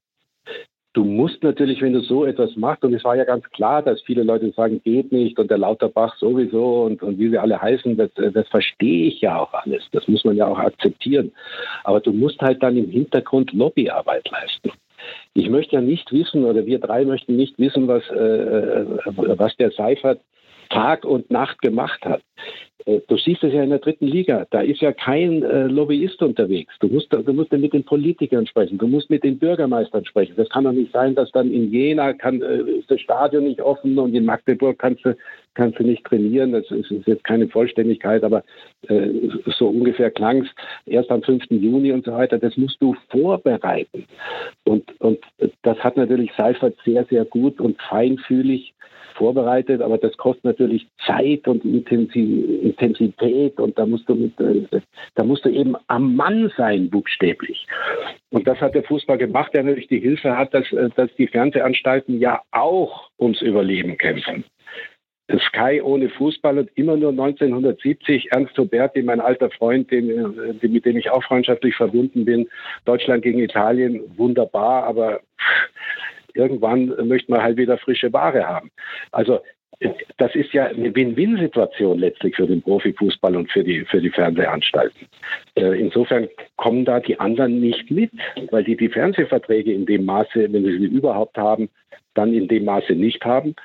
Du musst natürlich, wenn du so etwas machst, und es war ja ganz klar, dass viele Leute sagen, geht nicht und der Lauterbach sowieso und, und wie sie alle heißen, das, das verstehe ich ja auch alles. Das muss man ja auch akzeptieren. Aber du musst halt dann im Hintergrund Lobbyarbeit leisten. Ich möchte ja nicht wissen, oder wir drei möchten nicht wissen, was, äh, äh was der Seifert Tag und Nacht gemacht hat. Äh, du siehst es ja in der dritten Liga. Da ist ja kein äh, Lobbyist unterwegs. Du musst, du musst mit den Politikern sprechen. Du musst mit den Bürgermeistern sprechen. Das kann doch nicht sein, dass dann in Jena kann, äh, ist das Stadion nicht offen und in Magdeburg kannst du, kannst du nicht trainieren. Das ist, ist jetzt keine Vollständigkeit, aber äh, so ungefähr klang es erst am 5. Juni und so weiter. Das musst du vorbereiten. Und, und das hat natürlich Seifert sehr, sehr gut und feinfühlig vorbereitet, aber das kostet natürlich Zeit und Intensität und da musst du mit, äh, da musst du eben am Mann sein, buchstäblich. Und das hat der Fußball gemacht, der natürlich die Hilfe hat, dass, äh, dass die Fernsehanstalten ja auch ums Überleben kämpfen. Sky ohne Fußball und immer nur 1970 Ernst Huberti, mein alter Freund, den, äh, mit dem ich auch freundschaftlich verbunden bin. Deutschland gegen Italien, wunderbar, aber irgendwann möchte man halt wieder frische Ware haben. Also das ist ja eine Win-Win-Situation letztlich für den Profifußball und für die, für die Fernsehanstalten. Äh, insofern kommen da die anderen nicht mit, weil die die Fernsehverträge in dem Maße, wenn sie sie überhaupt haben, dann in dem Maße nicht haben.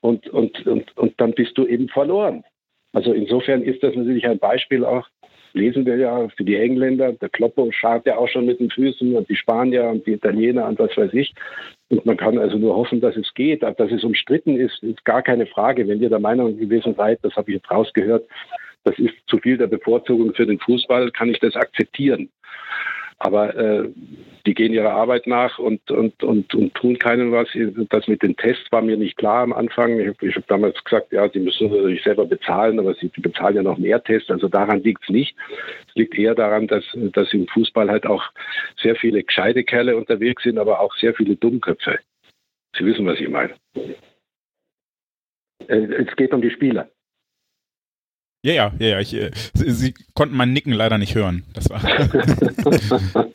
Und, und, und, und dann bist du eben verloren. Also insofern ist das natürlich ein Beispiel auch lesen wir ja für die Engländer, der Kloppo scharrt ja auch schon mit den Füßen und die Spanier und die Italiener und was weiß ich. Und man kann also nur hoffen, dass es geht. Dass es umstritten ist, ist gar keine Frage. Wenn ihr der Meinung gewesen seid, das habe ich jetzt rausgehört, das ist zu viel der Bevorzugung für den Fußball, kann ich das akzeptieren. Aber äh, die gehen ihrer Arbeit nach und, und, und, und tun keinen was. Das mit den Tests war mir nicht klar am Anfang. Ich, habe damals gesagt, ja, sie müssen natürlich selber bezahlen, aber sie bezahlen ja noch mehr Tests. Also daran liegt es nicht. Es liegt eher daran, dass, dass im Fußball halt auch sehr viele gescheite Kerle unterwegs sind, aber auch sehr viele Dummköpfe. Sie wissen, was ich meine. Äh, es geht um die Spieler. Ja, ja, ja. Ich, äh, Sie, Sie, konnten mein Nicken leider nicht hören. Das war.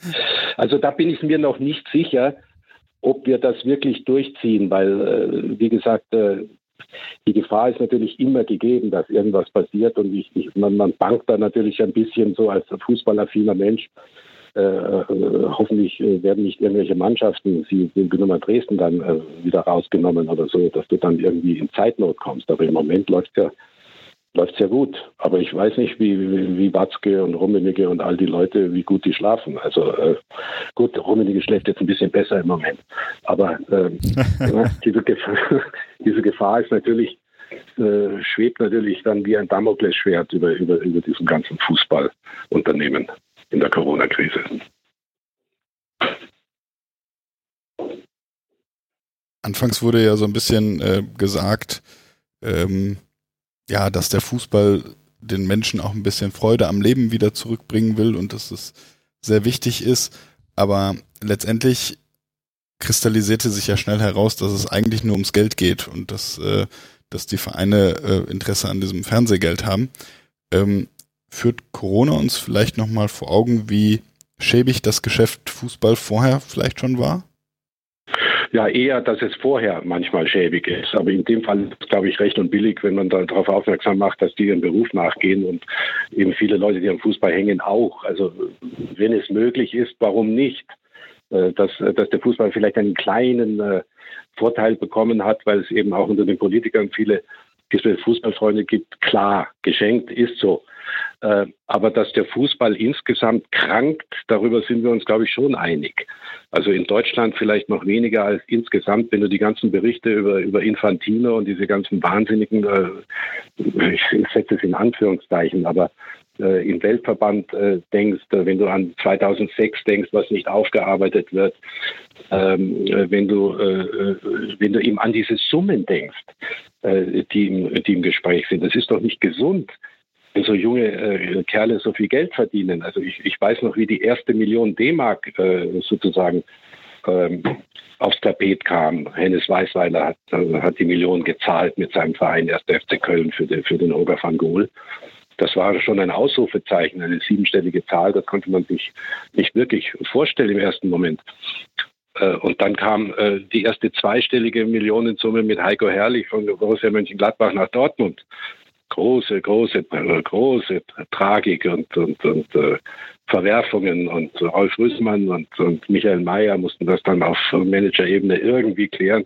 also da bin ich mir noch nicht sicher, ob wir das wirklich durchziehen, weil, äh, wie gesagt, äh, die Gefahr ist natürlich immer gegeben, dass irgendwas passiert und ich, ich, man, man bangt da natürlich ein bisschen so als fußballaffiner Mensch. Äh, hoffentlich werden nicht irgendwelche Mannschaften, sie sind Nummer Dresden dann äh, wieder rausgenommen oder so, dass du dann irgendwie in Zeitnot kommst. Aber im Moment läuft ja läuft sehr gut. Aber ich weiß nicht, wie, wie, wie Watzke und Rummenigge und all die Leute, wie gut die schlafen. Also äh, gut, Rummenigge schläft jetzt ein bisschen besser im Moment. Aber äh, diese, Gefahr, diese Gefahr ist natürlich, äh, schwebt natürlich dann wie ein Damoklesschwert über, über, über diesem ganzen Fußballunternehmen in der Corona-Krise. Anfangs wurde ja so ein bisschen äh, gesagt, ähm, ja, dass der Fußball den Menschen auch ein bisschen Freude am Leben wieder zurückbringen will und dass es sehr wichtig ist. Aber letztendlich kristallisierte sich ja schnell heraus, dass es eigentlich nur ums Geld geht und dass, äh, dass die Vereine äh, Interesse an diesem Fernsehgeld haben. Ähm, führt Corona uns vielleicht nochmal vor Augen, wie schäbig das Geschäft Fußball vorher vielleicht schon war? Ja, eher, dass es vorher manchmal schäbig ist. Aber in dem Fall ist glaube ich, recht und billig, wenn man darauf aufmerksam macht, dass die ihren Beruf nachgehen und eben viele Leute, die am Fußball hängen, auch. Also wenn es möglich ist, warum nicht? Äh, dass, dass der Fußball vielleicht einen kleinen äh, Vorteil bekommen hat, weil es eben auch unter den Politikern viele Fußballfreunde gibt. Klar, geschenkt ist so. Äh, aber dass der Fußball insgesamt krankt, darüber sind wir uns, glaube ich, schon einig. Also in Deutschland vielleicht noch weniger als insgesamt, wenn du die ganzen Berichte über, über Infantino und diese ganzen wahnsinnigen, äh, ich setze es in Anführungszeichen, aber äh, im Weltverband denkst, wenn du an 2006 denkst, was nicht aufgearbeitet wird, ähm, äh, wenn du wenn du eben an diese Summen denkst, die im, die im Gespräch sind, das ist doch nicht gesund wenn so junge äh, Kerle so viel Geld verdienen. Also ich, ich weiß noch, wie die erste Million D-Mark äh, sozusagen ähm, aufs Tapet kam. Hennes Weißweiler hat, äh, hat die Million gezahlt mit seinem Verein 1. FC Köln für, den, für den Oger van Gool. Das war schon ein Ausrufezeichen, eine siebenstellige Zahl. Das konnte man sich nicht wirklich vorstellen im ersten Moment. Äh, und dann kam äh, die erste zweistellige Millionensumme mit Heiko Herrlich von Borussia Mönchengladbach nach Dortmund große, große, große Tragik und, und, und äh, Verwerfungen und Rolf Rüssmann und, und Michael Mayer mussten das dann auf Managerebene irgendwie klären.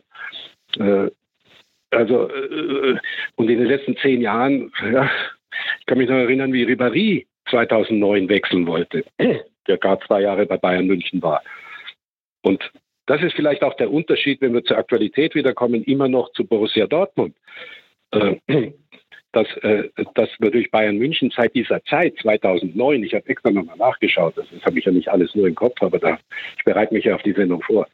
Äh, Also, äh, und in den letzten zehn Jahren, ja, ich kann mich noch erinnern, wie Ribéry 2009 wechseln wollte, der gar zwei Jahre bei Bayern München war. Und das ist vielleicht auch der Unterschied, wenn wir zur Aktualität wiederkommen, immer noch zu Borussia Dortmund. Äh, dass, äh, dass wir durch Bayern München seit dieser Zeit, 2009, ich habe extra nochmal nachgeschaut, das, das habe ich ja nicht alles nur im Kopf, aber da, ich bereite mich ja auf die Sendung vor,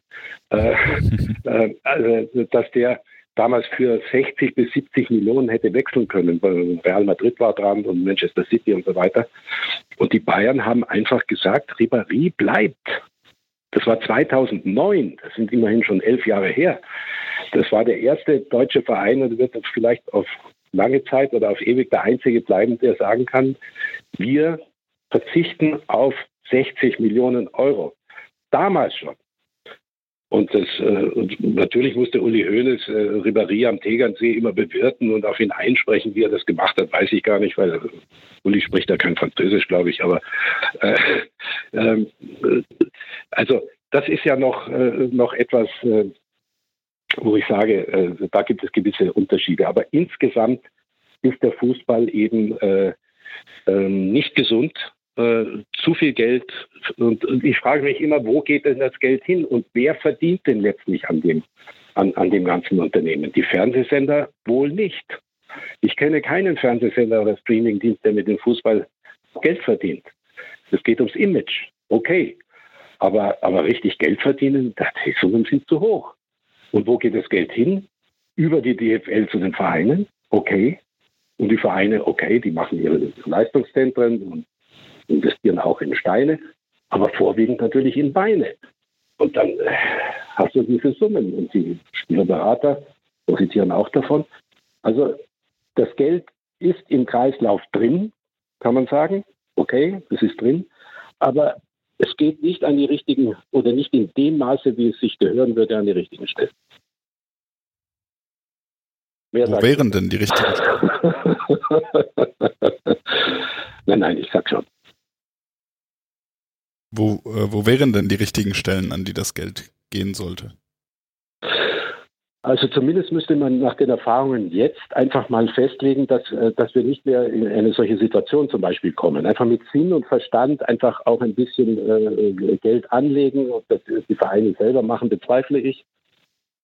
äh, äh, also, dass der damals für 60 bis 70 Millionen hätte wechseln können. Real Madrid war dran und Manchester City und so weiter. Und die Bayern haben einfach gesagt, Ribéry bleibt. Das war 2009, das sind immerhin schon elf Jahre her. Das war der erste deutsche Verein und wird vielleicht auf lange Zeit oder auf ewig der einzige bleiben, der sagen kann, wir verzichten auf 60 Millionen Euro. Damals schon. Und das äh, natürlich musste Uli Hoeneß äh, Ribéry am Tegernsee immer bewirten und auf ihn einsprechen, wie er das gemacht hat, weiß ich gar nicht, weil äh, Uli spricht da kein Französisch, glaube ich. Aber äh, äh, also das ist ja noch äh, noch etwas, äh, wo ich sage, äh, da gibt es gewisse Unterschiede. Aber insgesamt ist der Fußball eben äh, ähm, nicht gesund. Äh, zu viel Geld. Und, und, ich frage mich immer, wo geht denn das Geld hin und wer verdient denn letztlich an dem, an, an dem ganzen Unternehmen? Die Fernsehsender wohl nicht. Ich kenne keinen Fernsehsender oder Streamingdienst, der mit dem Fußball Geld verdient. Es geht ums Image. Okay. Aber, aber richtig Geld verdienen, die Summen sind zu hoch. Und wo geht das Geld hin? Über die DFL zu den Vereinen, okay. Und die Vereine, okay, die machen ihre Leistungszentren und investieren auch in Steine, aber vorwiegend natürlich in Beine. Und dann äh, hast du diese Summen und die Spielerberater profitieren auch davon. Also das Geld ist im Kreislauf drin, kann man sagen. Okay, es ist drin. Aber es geht nicht an die richtigen oder nicht in dem Maße, wie es sich gehören würde, an die richtigen Stellen. Wer Wo wären denn die richtigen Stellen? nein, nein, ich sag schon. Wo, äh, wo wären denn die richtigen Stellen, an die das Geld gehen sollte? Also zumindest müsste man nach den Erfahrungen jetzt einfach mal festlegen, dass, äh, dass wir nicht mehr in eine solche Situation zum Beispiel kommen. Einfach mit Sinn und Verstand einfach auch ein bisschen äh, Geld anlegen. Ob das die Vereine selber machen, bezweifle ich.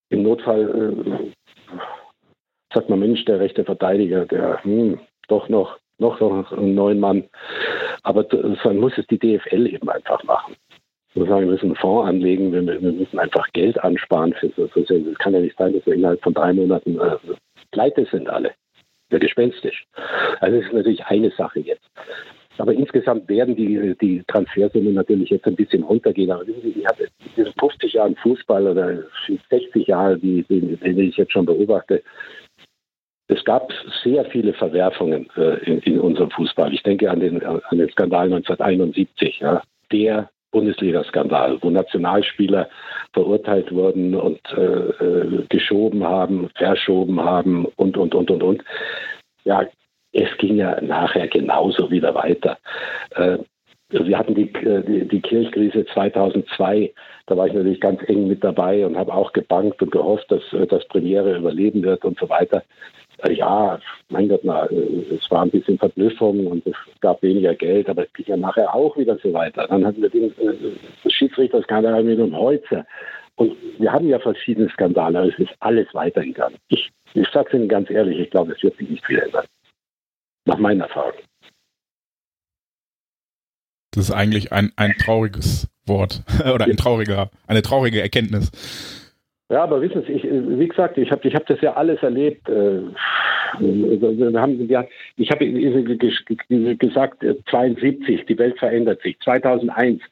Im Notfall äh, sagt man, Mensch, der rechte Verteidiger, der hm, doch noch, noch, noch einen neuen Mann. Aber dann muss es die DFL eben einfach machen muss sagen, wir müssen einen Fonds anlegen, wir, wir müssen einfach Geld ansparen. Es kann ja nicht sein, dass wir innerhalb von drei Monaten äh, pleite sind alle. Ja, gespenstisch. Also das ist natürlich eine Sache jetzt. Aber insgesamt werden die, die Transfersummen natürlich jetzt ein bisschen runtergehen. Aber ich habe in diesen 50 Jahren Fußball oder 60 Jahre, die, die, die ich jetzt schon beobachte, es gab sehr viele Verwerfungen äh, in, in, unserem Fußball. Ich denke an den, an den Skandal 1971. Ja. Der Bundesliga-Skandal, wo Nationalspieler verurteilt wurden und äh, äh, geschoben haben, verschoben haben und, und, und, und, und. Ja, es ging ja nachher genauso wieder weiter. Äh, wir hatten die, äh, die, die Kirchkrise 2002, da war ich natürlich ganz eng mit dabei und habe auch gebankt und gehofft, dass äh, das Premiere überleben wird und so weiter. Ja, mein Gott, na, äh, es war ein bisschen Verblüffung und es gab weniger Geld, aber es ging ja nachher auch wieder so weiter. Dann hatten wir den äh, Schiedsrichterskandal mit dem Holzer. Und wir haben ja verschiedene Skandale, aber es ist alles weitergegangen. Ich, ich sage es Ihnen ganz ehrlich, ich glaube, es wird sich nicht viel ändern. Nach meiner Erfahrung. Das ist eigentlich ein, ein trauriges Wort oder ein trauriger, eine traurige Erkenntnis. Ja, aber wissen Sie, ich, wie gesagt, ich habe ich hab das ja alles erlebt. Äh, haben, wir, ich habe gesagt, 72, die Welt verändert sich. 2001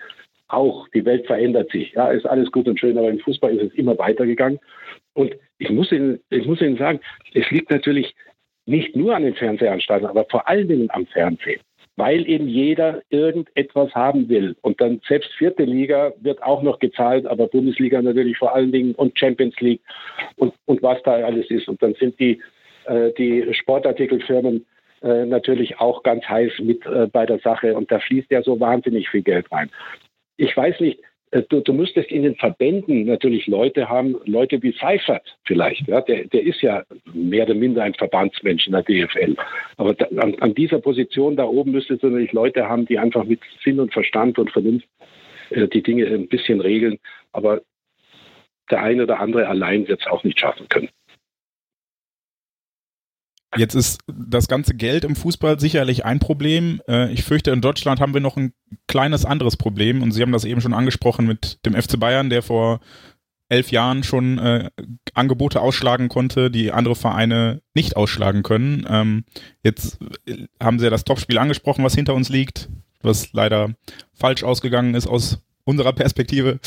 auch, die Welt verändert sich. Ja, ist alles gut und schön, aber im Fußball ist es immer weitergegangen. Und ich muss Ihnen, ich muss Ihnen sagen, es liegt natürlich nicht nur an den Fernsehanstalten, aber vor allen Dingen am Fernsehen weil eben jeder irgendetwas haben will. Und dann selbst vierte Liga wird auch noch gezahlt, aber Bundesliga natürlich vor allen Dingen und Champions League und, und was da alles ist. Und dann sind die, äh, die Sportartikelfirmen äh, natürlich auch ganz heiß mit äh, bei der Sache und da fließt ja so wahnsinnig viel Geld rein. Ich weiß nicht, du, du müsstest in den Verbänden natürlich Leute haben, Leute wie Seifert vielleicht. Ja, der, der ist ja mehr oder minder ein Verbandsmensch in der DFL. Aber da, an, an, dieser Position da oben müsstest du natürlich Leute haben, die einfach mit Sinn und Verstand und Vernunft äh, die Dinge ein bisschen regeln. Aber der eine oder andere allein wird es auch nicht schaffen können. Jetzt ist das ganze Geld im Fußball sicherlich ein Problem. Äh, ich fürchte, in Deutschland haben wir noch ein kleines anderes Problem und Sie haben das eben schon angesprochen mit dem FC Bayern, der vor elf Jahren schon äh, Angebote ausschlagen konnte, die andere Vereine nicht ausschlagen können. Ähm, jetzt haben Sie ja das Topspiel angesprochen, was hinter uns liegt, was leider falsch ausgegangen ist aus unserer Perspektive.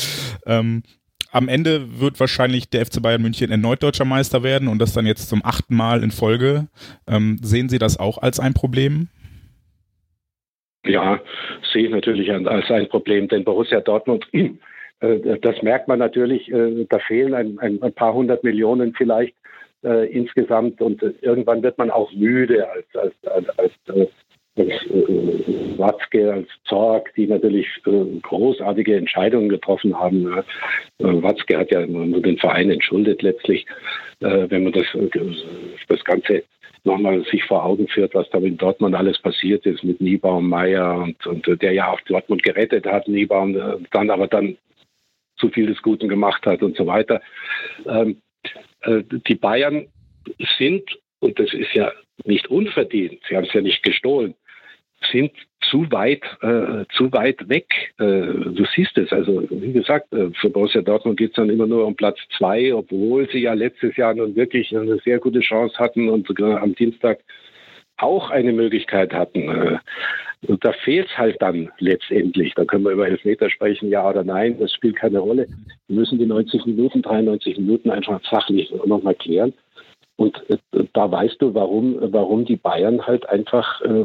Ähm, am Ende wird wahrscheinlich der FC Bayern München erneut deutscher Meister werden und das dann jetzt zum achten Mal in Folge. Ähm, sehen Sie das auch als ein Problem? Ja, sehe ich natürlich als ein Problem, denn Borussia Dortmund, äh, das merkt man natürlich, äh, da fehlen ein, ein, ein paar hundert Millionen vielleicht äh, insgesamt und äh, irgendwann wird man auch müde als, als, als, als Watzke, als Zorg, die natürlich äh, großartige Entscheidungen getroffen haben. Äh, Watzke hat ja nur den Verein entschuldet letztlich, äh, wenn man das, äh, das Ganze nochmal sich vor Augen führt, was da in Dortmund alles passiert ist mit Niebaum, Meier und, und der ja auch Dortmund gerettet hat, Niebaum, äh, dann aber dann zu viel des Guten gemacht hat und so weiter. Ähm, die Bayern sind, und das ist ja nicht unverdient, sie haben es ja nicht gestohlen, sind zu weit, äh, zu weit weg. Äh, du siehst es. Also wie gesagt, äh, für Borussia Dortmund geht es dann immer nur um Platz zwei, obwohl sie ja letztes Jahr nun wirklich eine sehr gute Chance hatten und sogar am Dienstag auch eine Möglichkeit hatten. Äh, und da fehlt es halt dann letztendlich. Da können wir über Elfmeter sprechen, ja oder nein, das spielt keine Rolle. Wir müssen die 90 Minuten, 93 Minuten einfach sachlich nochmal klären. Und äh, da weißt du, warum, warum die Bayern halt einfach äh,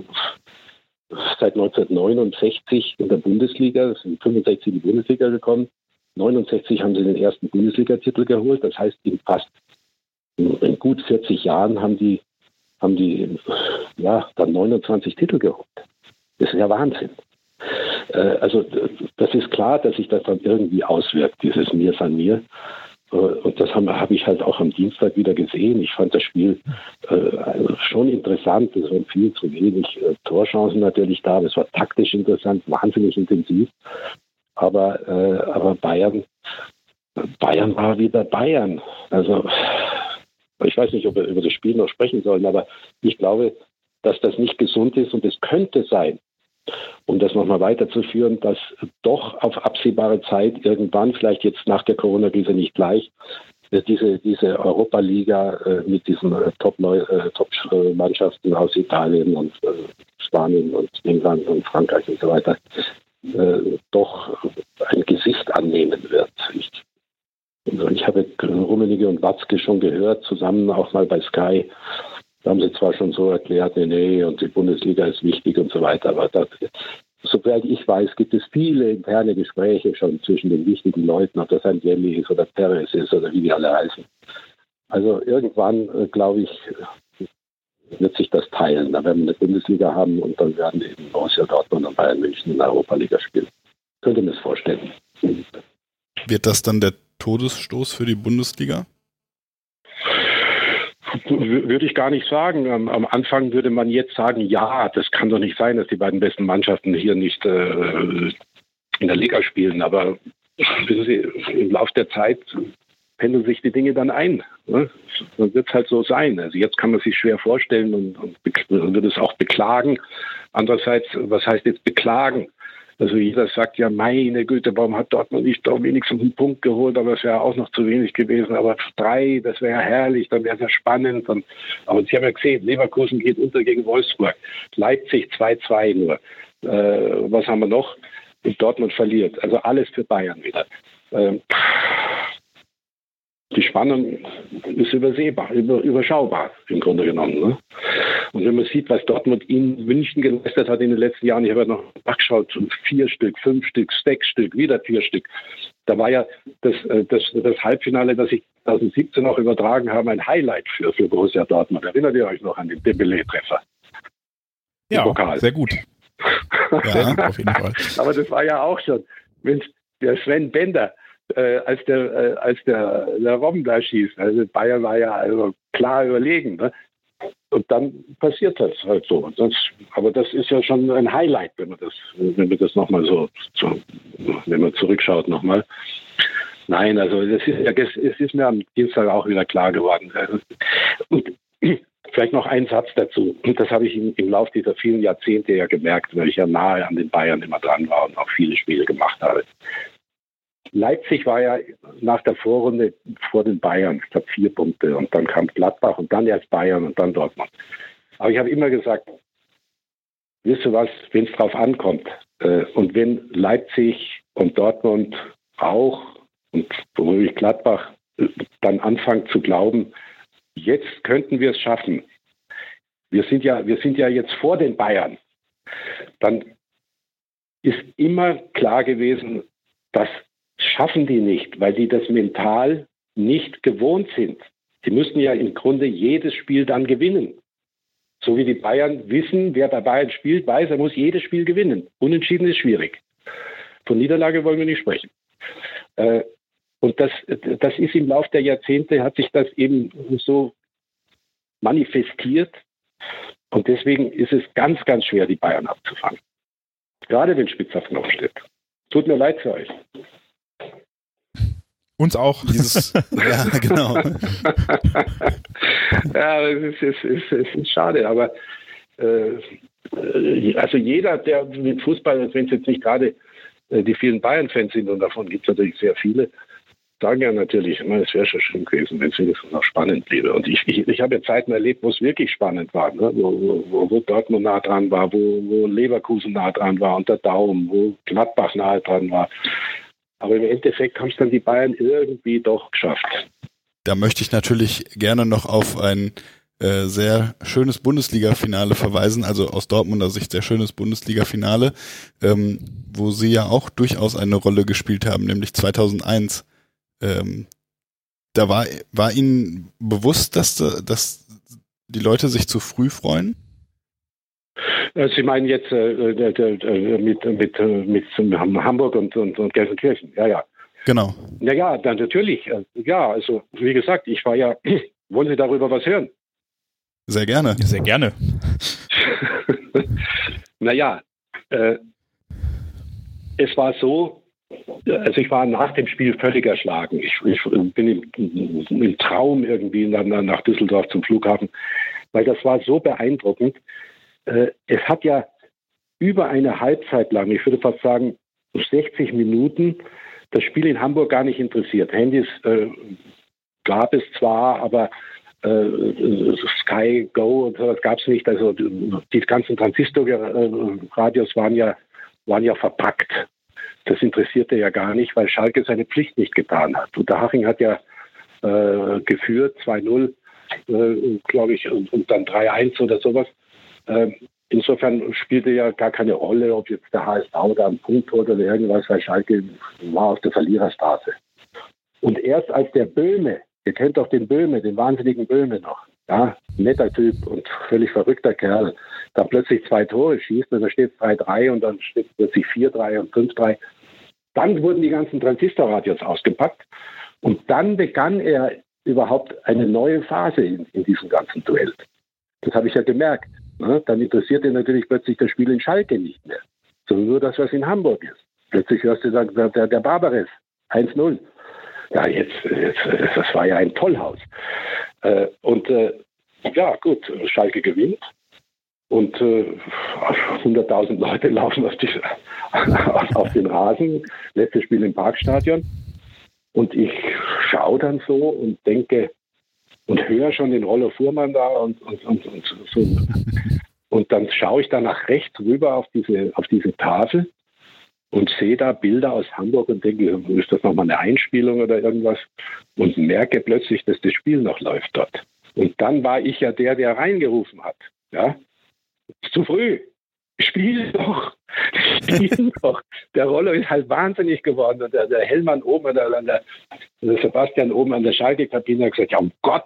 seit 1969 in der Bundesliga, sind 65 in die Bundesliga gekommen. 69 haben sie den ersten Bundesliga-Titel geholt. Das heißt, in fast in gut 40 Jahren haben die, haben die ja, dann 29 Titel geholt. Das ist ja Wahnsinn. Äh, also das ist klar, dass sich das dann irgendwie auswirkt, dieses Mir san mir. Äh, und das habe hab ich halt auch am Dienstag wieder gesehen. Ich fand das Spiel äh, schon interessant. Es waren viel zu wenig äh, Torchancen natürlich da. Es war taktisch interessant, wahnsinnig intensiv. Aber, äh, aber Bayern, Bayern war wieder Bayern. Also ich weiß nicht, ob wir über das Spiel noch sprechen sollen, aber ich glaube, dass das nicht gesund ist und es könnte sein, um das nochmal weiterzuführen, dass doch auf absehbare Zeit irgendwann, vielleicht jetzt nach der Corona-Krise nicht gleich, äh, diese, diese Europa-Liga äh, mit diesen äh, Top-Mannschaften aus Italien und Spanien und England und Frankreich und so weiter doch ein Gesicht annehmen wird. Ich, also ich habe Rummenigge und Watzke schon gehört, zusammen auch mal bei Sky, da haben sie zwar schon so erklärt, nee, nee, und die Bundesliga ist wichtig und so weiter, aber das, soweit ich weiß, gibt es viele interne Gespräche schon zwischen den wichtigen Leuten, ob das ein Jelly ist oder Perez ist oder wie die alle heißen. Also irgendwann, äh, glaube ich, wird sich das teilen. Da werden wir eine Bundesliga haben und dann werden eben Borussia Dortmund und Bayern München in der Europa-Liga spielen. Könnte mir das vorstellen. Wird das dann der Todesstoß für die Bundesliga? Würde ich gar nicht sagen. Am, am, Anfang würde man jetzt sagen, ja, das kann doch nicht sein, dass die beiden besten Mannschaften hier nicht äh, in der Liga spielen. Aber wissen Sie, im Laufe der Zeit pendeln sich die Dinge dann ein. Ne? Dann wird es halt so sein. Also jetzt kann man sich schwer vorstellen und, und, und wird es auch beklagen. Andererseits, was heißt jetzt beklagen? Also jeder sagt ja, meine Güte, warum hat Dortmund nicht doch wenigstens einen Punkt geholt, aber es wäre auch noch zu wenig gewesen. Aber drei, das wäre ja herrlich, dann wäre es ja spannend. Und, aber Sie haben ja gesehen, Leverkusen geht unter gegen Wolfsburg, Leipzig 2-2 nur. Äh, was haben wir noch? Und Dortmund verliert. Also alles für Bayern wieder. Ähm, die Spannung ist übersehbar, über, überschaubar im Grunde genommen. Ne? Und wenn man sieht, was Dortmund in München geleistet hat in den letzten Jahren, ich habe ja noch nachgeschaut, vier Stück, fünf Stück, sechs Stück, wieder vier Stück. Da war ja das, äh, das, das Halbfinale, das ich 2017 auch übertragen habe, ein Highlight für, für Borussia Dortmund. Erinnert ihr euch noch an den Dembele-Treffer? Ja, Pokal. sehr gut. ja, auf jeden Fall. Aber das war ja auch schon, Mensch, der Sven Bender, äh, als der, äh, als der, der Robben da schießt. Also Bayern war ja also klar überlegen. Ne? Und dann passiert das halt so. Das, aber das ist ja schon ein Highlight, wenn man das, wenn man das nochmal so, so, wenn man zurückschaut nochmal. Nein, also es ist, es ist mir am Dienstag auch wieder klar geworden. Und vielleicht noch ein Satz dazu. Das habe ich im, im Laufe dieser vielen Jahrzehnte ja gemerkt, weil ich ja nahe an den Bayern immer dran war und auch viele Spiele gemacht habe. Leipzig war ja nach der Vorrunde vor den Bayern, ich glaube vier Punkte und dann kam Gladbach und dann erst Bayern und dann Dortmund. Aber ich habe immer gesagt, wisst ihr was, wenn es drauf ankommt äh, und wenn Leipzig und Dortmund auch und womöglich Gladbach äh, dann anfangen zu glauben, jetzt könnten wir es schaffen. Wir sind ja, wir sind ja jetzt vor den Bayern. Dann ist immer klar gewesen, dass schaffen die nicht, weil die das mental nicht gewohnt sind. Sie müssen ja im Grunde jedes Spiel dann gewinnen. So wie die Bayern wissen, wer bei Bayern spielt, weiß, er muss jedes Spiel gewinnen. Unentschieden ist schwierig. Von Niederlage wollen wir nicht sprechen. Äh, und das, das ist im Laufe der Jahrzehnte, hat sich das eben so manifestiert. Und deswegen ist es ganz, ganz schwer, die Bayern abzufangen. Gerade wenn Spitzer Knopf steht. Tut mir leid für euch. Uns auch. Dieses, ja, genau. ja, es ist, es, ist, es ist schade, aber äh, also jeder, der mit Fußball, wenn es jetzt nicht gerade äh, die vielen Bayern-Fans sind, und davon gibt es natürlich sehr viele, sagen ja natürlich immer, es wäre schon schön gewesen, wenn es wenigstens noch spannend bliebe. Und ich, ich, ich habe ja Zeiten erlebt, wo es wirklich spannend war, ne? wo, wo, wo Dortmund nah dran war, wo, wo Leverkusen nah dran war und der Daumen, wo Gladbach nahe dran war. Aber im Endeffekt haben es dann die Bayern irgendwie doch geschafft. Da möchte ich natürlich gerne noch auf ein äh, sehr schönes Bundesliga-Finale verweisen, also aus Dortmunder Sicht sehr schönes Bundesliga-Finale, ähm, wo sie ja auch durchaus eine Rolle gespielt haben, nämlich 2001. Ähm, da war, war Ihnen bewusst, dass, dass die Leute sich zu früh freuen? Äh, Sie meinen jetzt äh, äh, mit, mit, mit Hamburg und, und, und Gelsenkirchen, ja, ja. Genau. Ja, ja, dann natürlich. Ja, also wie gesagt, ich war ja. Wollen Sie darüber was hören? Sehr gerne. Sehr gerne. naja, äh, es war so, also ich war nach dem Spiel völlig erschlagen. Ich, ich bin im, im, Traum irgendwie nach, nach Düsseldorf zum Flughafen, weil das war so beeindruckend äh, es hat ja über eine Halbzeit lang, ich würde fast sagen 60 Minuten, das Spiel in Hamburg gar nicht interessiert. Handys äh, gab es zwar, aber äh, Sky Go und sowas gab es nicht. Also die ganzen Transistorradios waren ja, waren ja verpackt. Das interessierte ja gar nicht, weil Schalke seine Pflicht nicht getan hat. Und der Haching hat ja äh, geführt, 2-0, äh, glaube ich, und, und dann 3-1 oder sowas. Ähm, insofern spielte ja gar keine Rolle, ob jetzt der HSV da einen Punkt holt oder irgendwas, weil Schalke war auf der Verliererstraße. Und erst als der Böhme, ihr kennt doch den Böhme, den wahnsinnigen Böhme noch, ja, netter Typ und völlig verrückter Kerl, da plötzlich zwei Tore schießt und dann steht es 3-3 und dann steht plötzlich 4-3 und 5-3. Dann wurden die ganzen Transistorradios ausgepackt und dann begann er überhaupt eine neue Phase in, in diesem ganzen Duell. Das habe ich ja gemerkt. Ne? Dann interessiert dir natürlich plötzlich das Spiel in Schalke nicht mehr, sondern nur das, was in Hamburg ist. Plötzlich hörst du dann der, der, Barbares 1-0. Ja, jetzt, jetzt, das war ja ein Tollhaus. Äh, und äh, ja, gut, Schalke gewinnt. Und äh, 100.000 Leute laufen auf, die, auf, den Rasen. Letztes Spiel im Parkstadion. Und ich schaue dann so und denke, und höre schon den Rollo Fuhrmann da und, und, und, und so. Und dann schaue ich da nach rechts rüber auf diese, auf diese Tafel und sehe da Bilder aus Hamburg und denke, ist das nochmal eine Einspielung oder irgendwas? Und merke plötzlich, dass das Spiel noch läuft dort. Und dann war ich ja der, der reingerufen hat. Ja? Zu früh. Spiel doch. Spiel doch. Der Rollo ist halt wahnsinnig geworden. Und der, der Hellmann oben, der, der Sebastian oben an der Schalke-Kabine hat gesagt, ja, um Gott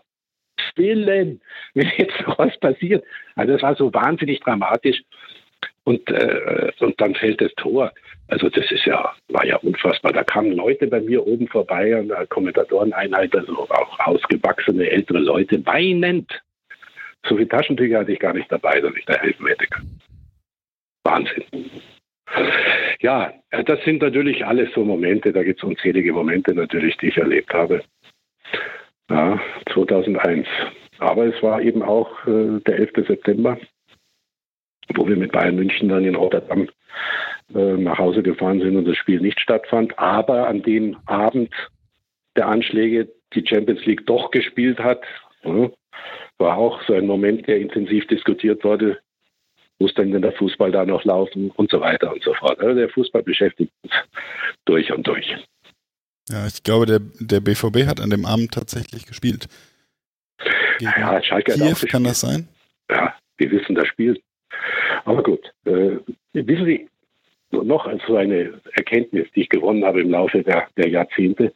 Willen, wenn jetzt noch was passiert. Also das war so wahnsinnig dramatisch. Und, äh, und dann fällt das Tor. Also das ist ja, war ja unfassbar. Da kamen Leute bei mir oben vorbei an der Kommentatoreneinheit, also auch ausgewachsene ältere Leute, weinend. So viele Taschentücher hatte ich gar nicht dabei, dass ich da helfen hätte können. Wahnsinn. Ja, das sind natürlich alles so Momente, da gibt es unzählige Momente natürlich, die ich erlebt habe. Ja, 2001. Aber es war eben auch äh, der 11. September, wo wir mit Bayern München dann in Rotterdam äh, nach Hause gefahren sind und das Spiel nicht stattfand. Aber an dem Abend der Anschläge die Champions League doch gespielt hat, ja, war auch so ein Moment, der intensiv diskutiert wurde. Muss denn denn der Fußball da noch laufen und so weiter und so fort. Also der Fußball beschäftigt uns durch und durch. Ja, ich glaube, der, der BVB hat an dem Abend tatsächlich gespielt. Gegen ja, Schalke Kiew, hat auch kann das sein? Ja, wir wissen das Spiel. Aber gut, äh, wissen Sie, noch so eine Erkenntnis, die ich gewonnen habe im Laufe der, der Jahrzehnte.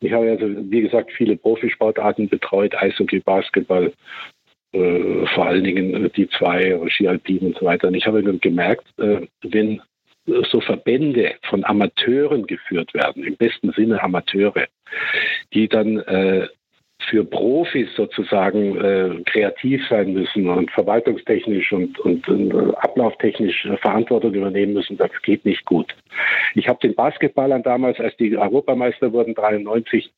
Ich habe also, wie gesagt, viele Profisportarten betreut, Eishockey, Basketball, äh, vor allen Dingen die zwei, Ski Alpin und so weiter. Und ich habe gemerkt, äh, wenn so Verbände von Amateuren geführt werden, im besten Sinne Amateure, die dann äh, für Profis sozusagen äh, kreativ sein müssen und verwaltungstechnisch und, und, und äh, ablauftechnisch äh, Verantwortung übernehmen müssen, das geht nicht gut. Ich habe den Basketballern damals, als die Europameister wurden, 93,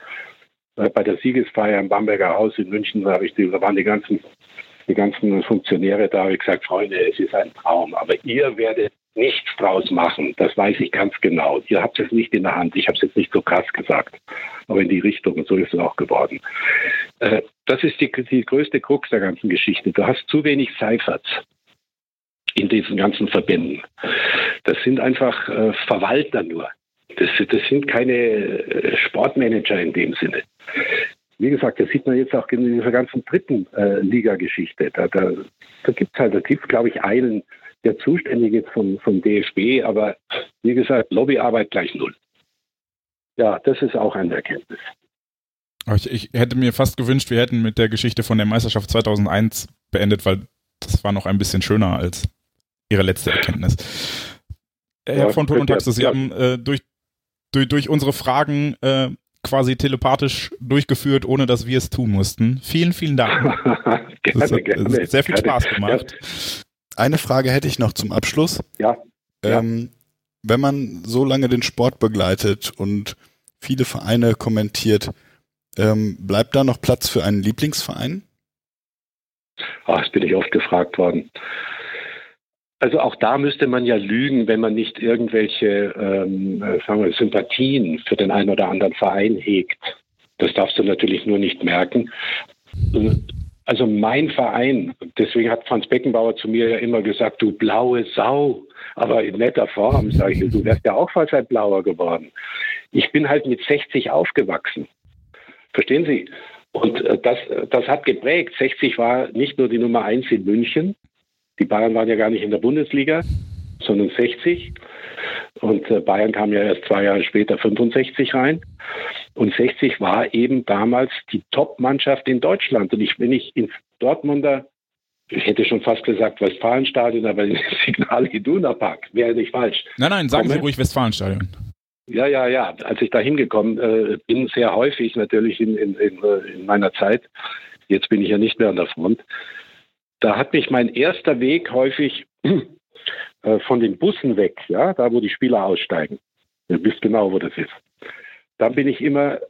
äh, bei der Siegesfeier im Bamberger Haus in München, da, ich da waren die ganzen, die ganzen Funktionäre da, habe ich gesagt, Freunde, es ist ein Traum, aber ihr werdet nichts draus machen. Das weiß ich ganz genau. Ihr habt es nicht in der Hand. Ich habe es jetzt nicht so krass gesagt, aber in die Richtung. So ist es auch geworden. Äh, das ist die, die größte Krux der ganzen Geschichte. Du hast zu wenig Seiferts in diesen ganzen Verbänden. Das sind einfach äh, Verwalter nur. Das, das sind keine äh, Sportmanager in dem Sinne. Wie gesagt, das sieht man jetzt auch in dieser ganzen dritten Liga-Geschichte. Da, da, da gibt es halt, da gibt glaube ich, einen der zuständig ist vom, vom DFB, aber wie gesagt, Lobbyarbeit gleich null. Ja, das ist auch eine Erkenntnis. Ich, ich, hätte mir fast gewünscht, wir hätten mit der Geschichte von der Meisterschaft 2001 beendet, weil das war noch ein bisschen schöner als Ihre letzte Erkenntnis. Herr ja, von Ton und Taxis, Sie ja. haben äh, durch, durch, durch unsere Fragen äh, quasi telepathisch durchgeführt, ohne dass wir es tun mussten. Vielen, vielen Dank. gerne, hat gerne, sehr viel gerne. Spaß gemacht. Eine Frage hätte ich noch zum Abschluss. Ja. Ähm. Wenn man so lange den Sport begleitet und viele Vereine kommentiert, ähm, bleibt da noch Platz für einen Lieblingsverein? Ach, das bin ich oft gefragt worden. Also auch da müsste man ja lügen, wenn man nicht irgendwelche ähm, äh, wir, Sympathien für den einen oder anderen Verein hegt. Das darfst du natürlich nur nicht merken. Also mein Verein, deswegen hat Franz Beckenbauer zu mir ja immer gesagt, du blaue Sau. Aber in netter Form sage ich, du wärst ja auch fast ein Blauer geworden. Ich bin halt mit 60 aufgewachsen. Verstehen Sie? Und äh, das, das hat geprägt. 60 war nicht nur die Nummer eins in München. Die Bayern waren ja gar nicht in der Bundesliga, sondern 60. Und äh, Bayern kam ja erst zwei Jahre später 65 rein. Und 60 war eben damals die Top-Mannschaft in Deutschland. Und ich, wenn ich ins Dortmunder, ich hätte schon fast gesagt Westfalenstadion, aber Signal Iduna Park wäre nicht falsch. Nein, nein, sagen komme, Sie ruhig Westfalenstadion. Ja, ja, ja. Als ich da hingekommen äh, bin, sehr häufig natürlich in, in, in, äh, in meiner Zeit, jetzt bin ich ja nicht mehr an der Front, da hat mich mein erster Weg häufig äh, von den Bussen weg, ja, da wo die Spieler aussteigen. Ihr wisst genau, wo das ist. Dann bin ich immer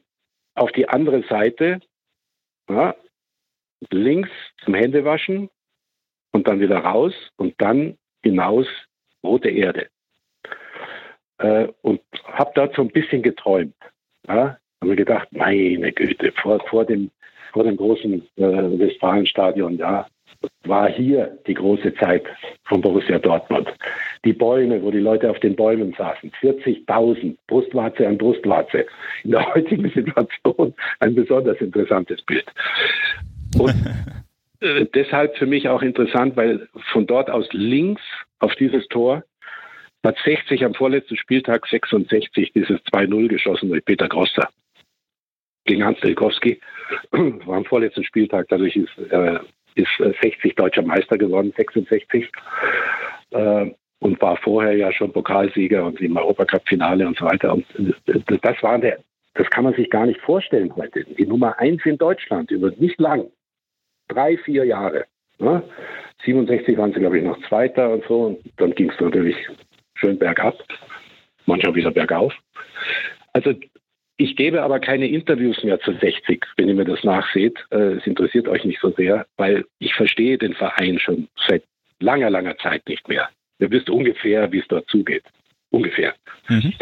auf die andere Seite, ja, links zum Händewaschen und dann wieder raus und dann hinaus rote Erde. Äh, und habe dort so ein bisschen geträumt. Ja, habe mir gedacht, meine Güte, vor, vor, dem, vor dem großen äh, Westfalenstadion, ja, war hier die große Zeit von Borussia Dortmund. Die Bäume, wo die Leute auf den Bäumen saßen, 40.000, Brustwarze an Brustwarze. In der heutigen Situation ein besonders interessantes Bild. Und äh, deshalb für mich auch interessant, weil von dort aus links auf dieses Tor hat 60 am vorletzten Spieltag 66 dieses 2-0 geschossen durch Peter Grosser gegen Hans Delkowski. War am vorletzten Spieltag, dadurch ist äh, ist 60 äh, deutscher Meister geworden, 66. Äh, und war vorher ja schon Pokalsieger und im Europacup-Finale und so weiter. Und das war der, das kann man sich gar nicht vorstellen heute. Die Nummer eins in Deutschland über nicht lang, drei, vier Jahre. Ne? 67 waren sie, glaube ich, noch Zweiter und so. Und dann ging es natürlich schön bergab, manchmal wieder bergauf. Also ich gebe aber keine Interviews mehr zu 60, wenn ihr mir das nachseht. Äh, es interessiert euch nicht so sehr, weil ich verstehe den Verein schon seit langer, langer Zeit nicht mehr. Ihr wisst ungefähr, wie es dort zugeht. Ungefähr. Mhm.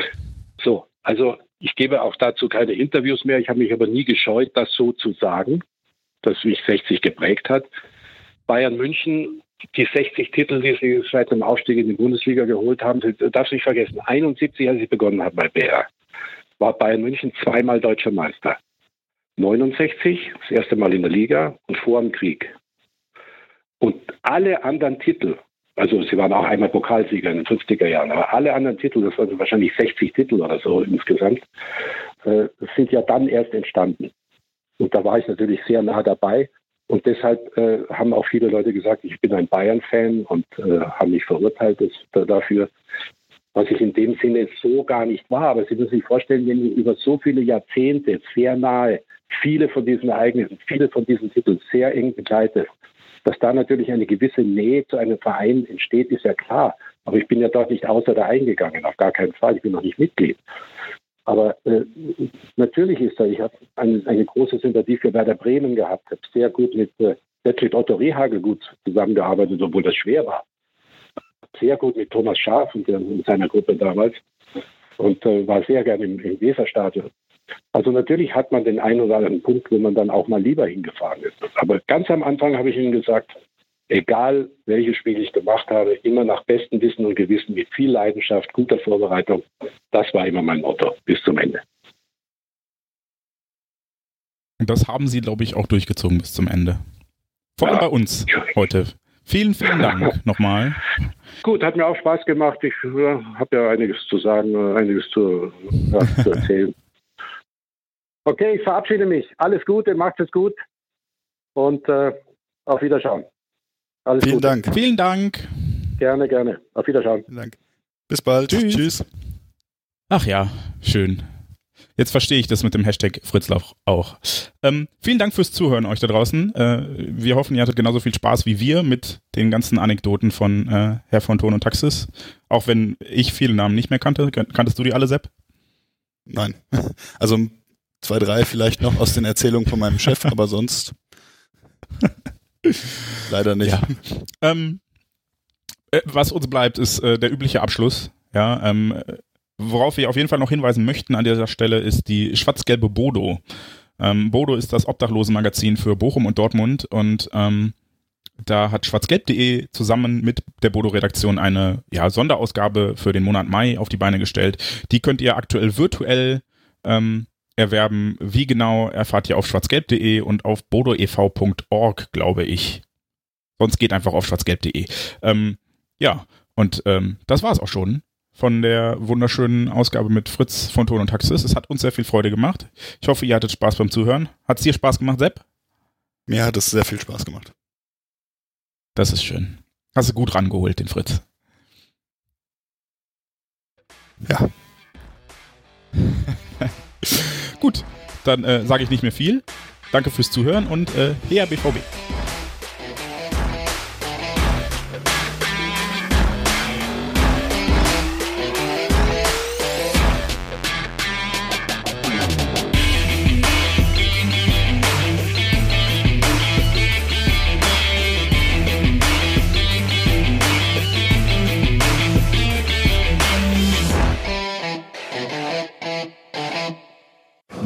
So, also ich gebe auch dazu keine Interviews mehr. Ich habe mich aber nie gescheut, das so zu sagen, dass mich 60 geprägt hat. Bayern München, die 60 Titel, die sie seit dem Aufstieg in die Bundesliga geholt haben, darfst du nicht vergessen. 71, als ich begonnen habe bei BR war Bayern München zweimal deutscher Meister. 69, das erste Mal in der Liga und vor dem Krieg. Und alle anderen Titel, also sie waren auch einmal Pokalsieger in den 50er Jahren, aber alle anderen Titel, das waren wahrscheinlich 60 Titel oder so insgesamt, äh, sind ja dann erst entstanden. Und da war ich natürlich sehr nah dabei. Und deshalb äh, haben auch viele Leute gesagt, ich bin ein Bayern-Fan und äh, haben mich verurteilt das, dafür was ich in dem Sinne so gar nicht war. Aber Sie müssen sich vorstellen, wenn über so viele Jahrzehnte sehr nahe viele von diesen Ereignissen, viele von diesen Titeln sehr eng begleitet, dass da natürlich eine gewisse Nähe zu einem Verein entsteht, ist ja klar. Aber ich bin ja dort nicht außer da eingegangen, auf gar keinen Fall. Ich bin noch nicht Mitglied. Aber äh, natürlich ist da, ich habe eine, eine, große Sympathie für Werder Bremen gehabt, habe sehr gut mit, äh, mit Otto Rehagel gut zusammengearbeitet, obwohl das schwer war sehr gut mit Thomas Schaaf und seiner Gruppe damals und äh, war sehr gerne im, im Weserstadion. Also natürlich hat man den einen oder anderen Punkt, wo man dann auch mal lieber hingefahren ist. Aber ganz am Anfang habe ich Ihnen gesagt, egal welches Spiel ich gemacht habe, immer nach bestem Wissen und Gewissen, mit viel Leidenschaft, guter Vorbereitung. Das war immer mein Motto bis zum Ende. Und das haben Sie, glaube ich, auch durchgezogen bis zum Ende. Vor allem ja. bei uns heute. Vielen, vielen Dank nochmal. Gut, hat mir auch Spaß gemacht. Ich äh, habe ja einiges zu sagen, äh, einiges zu, ja, zu erzählen. Okay, ich verabschiede mich. Alles Gute, macht es gut und äh, auf Wiederschauen. Alles Vielen Gute. Dank. Vielen Dank. Gerne, gerne. Auf Wiederschauen. Vielen Dank. Bis bald. Tschüss. Tschüss. Ach ja, schön. Jetzt verstehe ich das mit dem Hashtag Fritzlauf auch. Ähm, vielen Dank fürs Zuhören euch da draußen. Äh, wir hoffen, ihr hattet genauso viel Spaß wie wir mit den ganzen Anekdoten von äh, Herr von Ton und Taxis. Auch wenn ich viele Namen nicht mehr kannte. Kanntest du die alle, Sepp? Nein. Also zwei, drei vielleicht noch aus den Erzählungen von meinem Chef, aber sonst leider nicht. Ja. Ähm, äh, was uns bleibt, ist äh, der übliche Abschluss. Ja, ähm, Worauf wir auf jeden Fall noch hinweisen möchten an dieser Stelle ist die schwarz-gelbe Bodo. Ähm, Bodo ist das Obdachlosenmagazin für Bochum und Dortmund und ähm, da hat schwarzgelb.de zusammen mit der Bodo-Redaktion eine ja, Sonderausgabe für den Monat Mai auf die Beine gestellt. Die könnt ihr aktuell virtuell ähm, erwerben. Wie genau erfahrt ihr auf schwarzgelb.de und auf bodoev.org, glaube ich. Sonst geht einfach auf schwarzgelb.de. Ähm, ja, und ähm, das war's auch schon von der wunderschönen Ausgabe mit Fritz von Ton und Taxis. Es hat uns sehr viel Freude gemacht. Ich hoffe, ihr hattet Spaß beim Zuhören. Hat es dir Spaß gemacht, Sepp? Mir hat es sehr viel Spaß gemacht. Das ist schön. Hast du gut rangeholt, den Fritz. Ja. gut, dann äh, sage ich nicht mehr viel. Danke fürs Zuhören und äh, her BVB.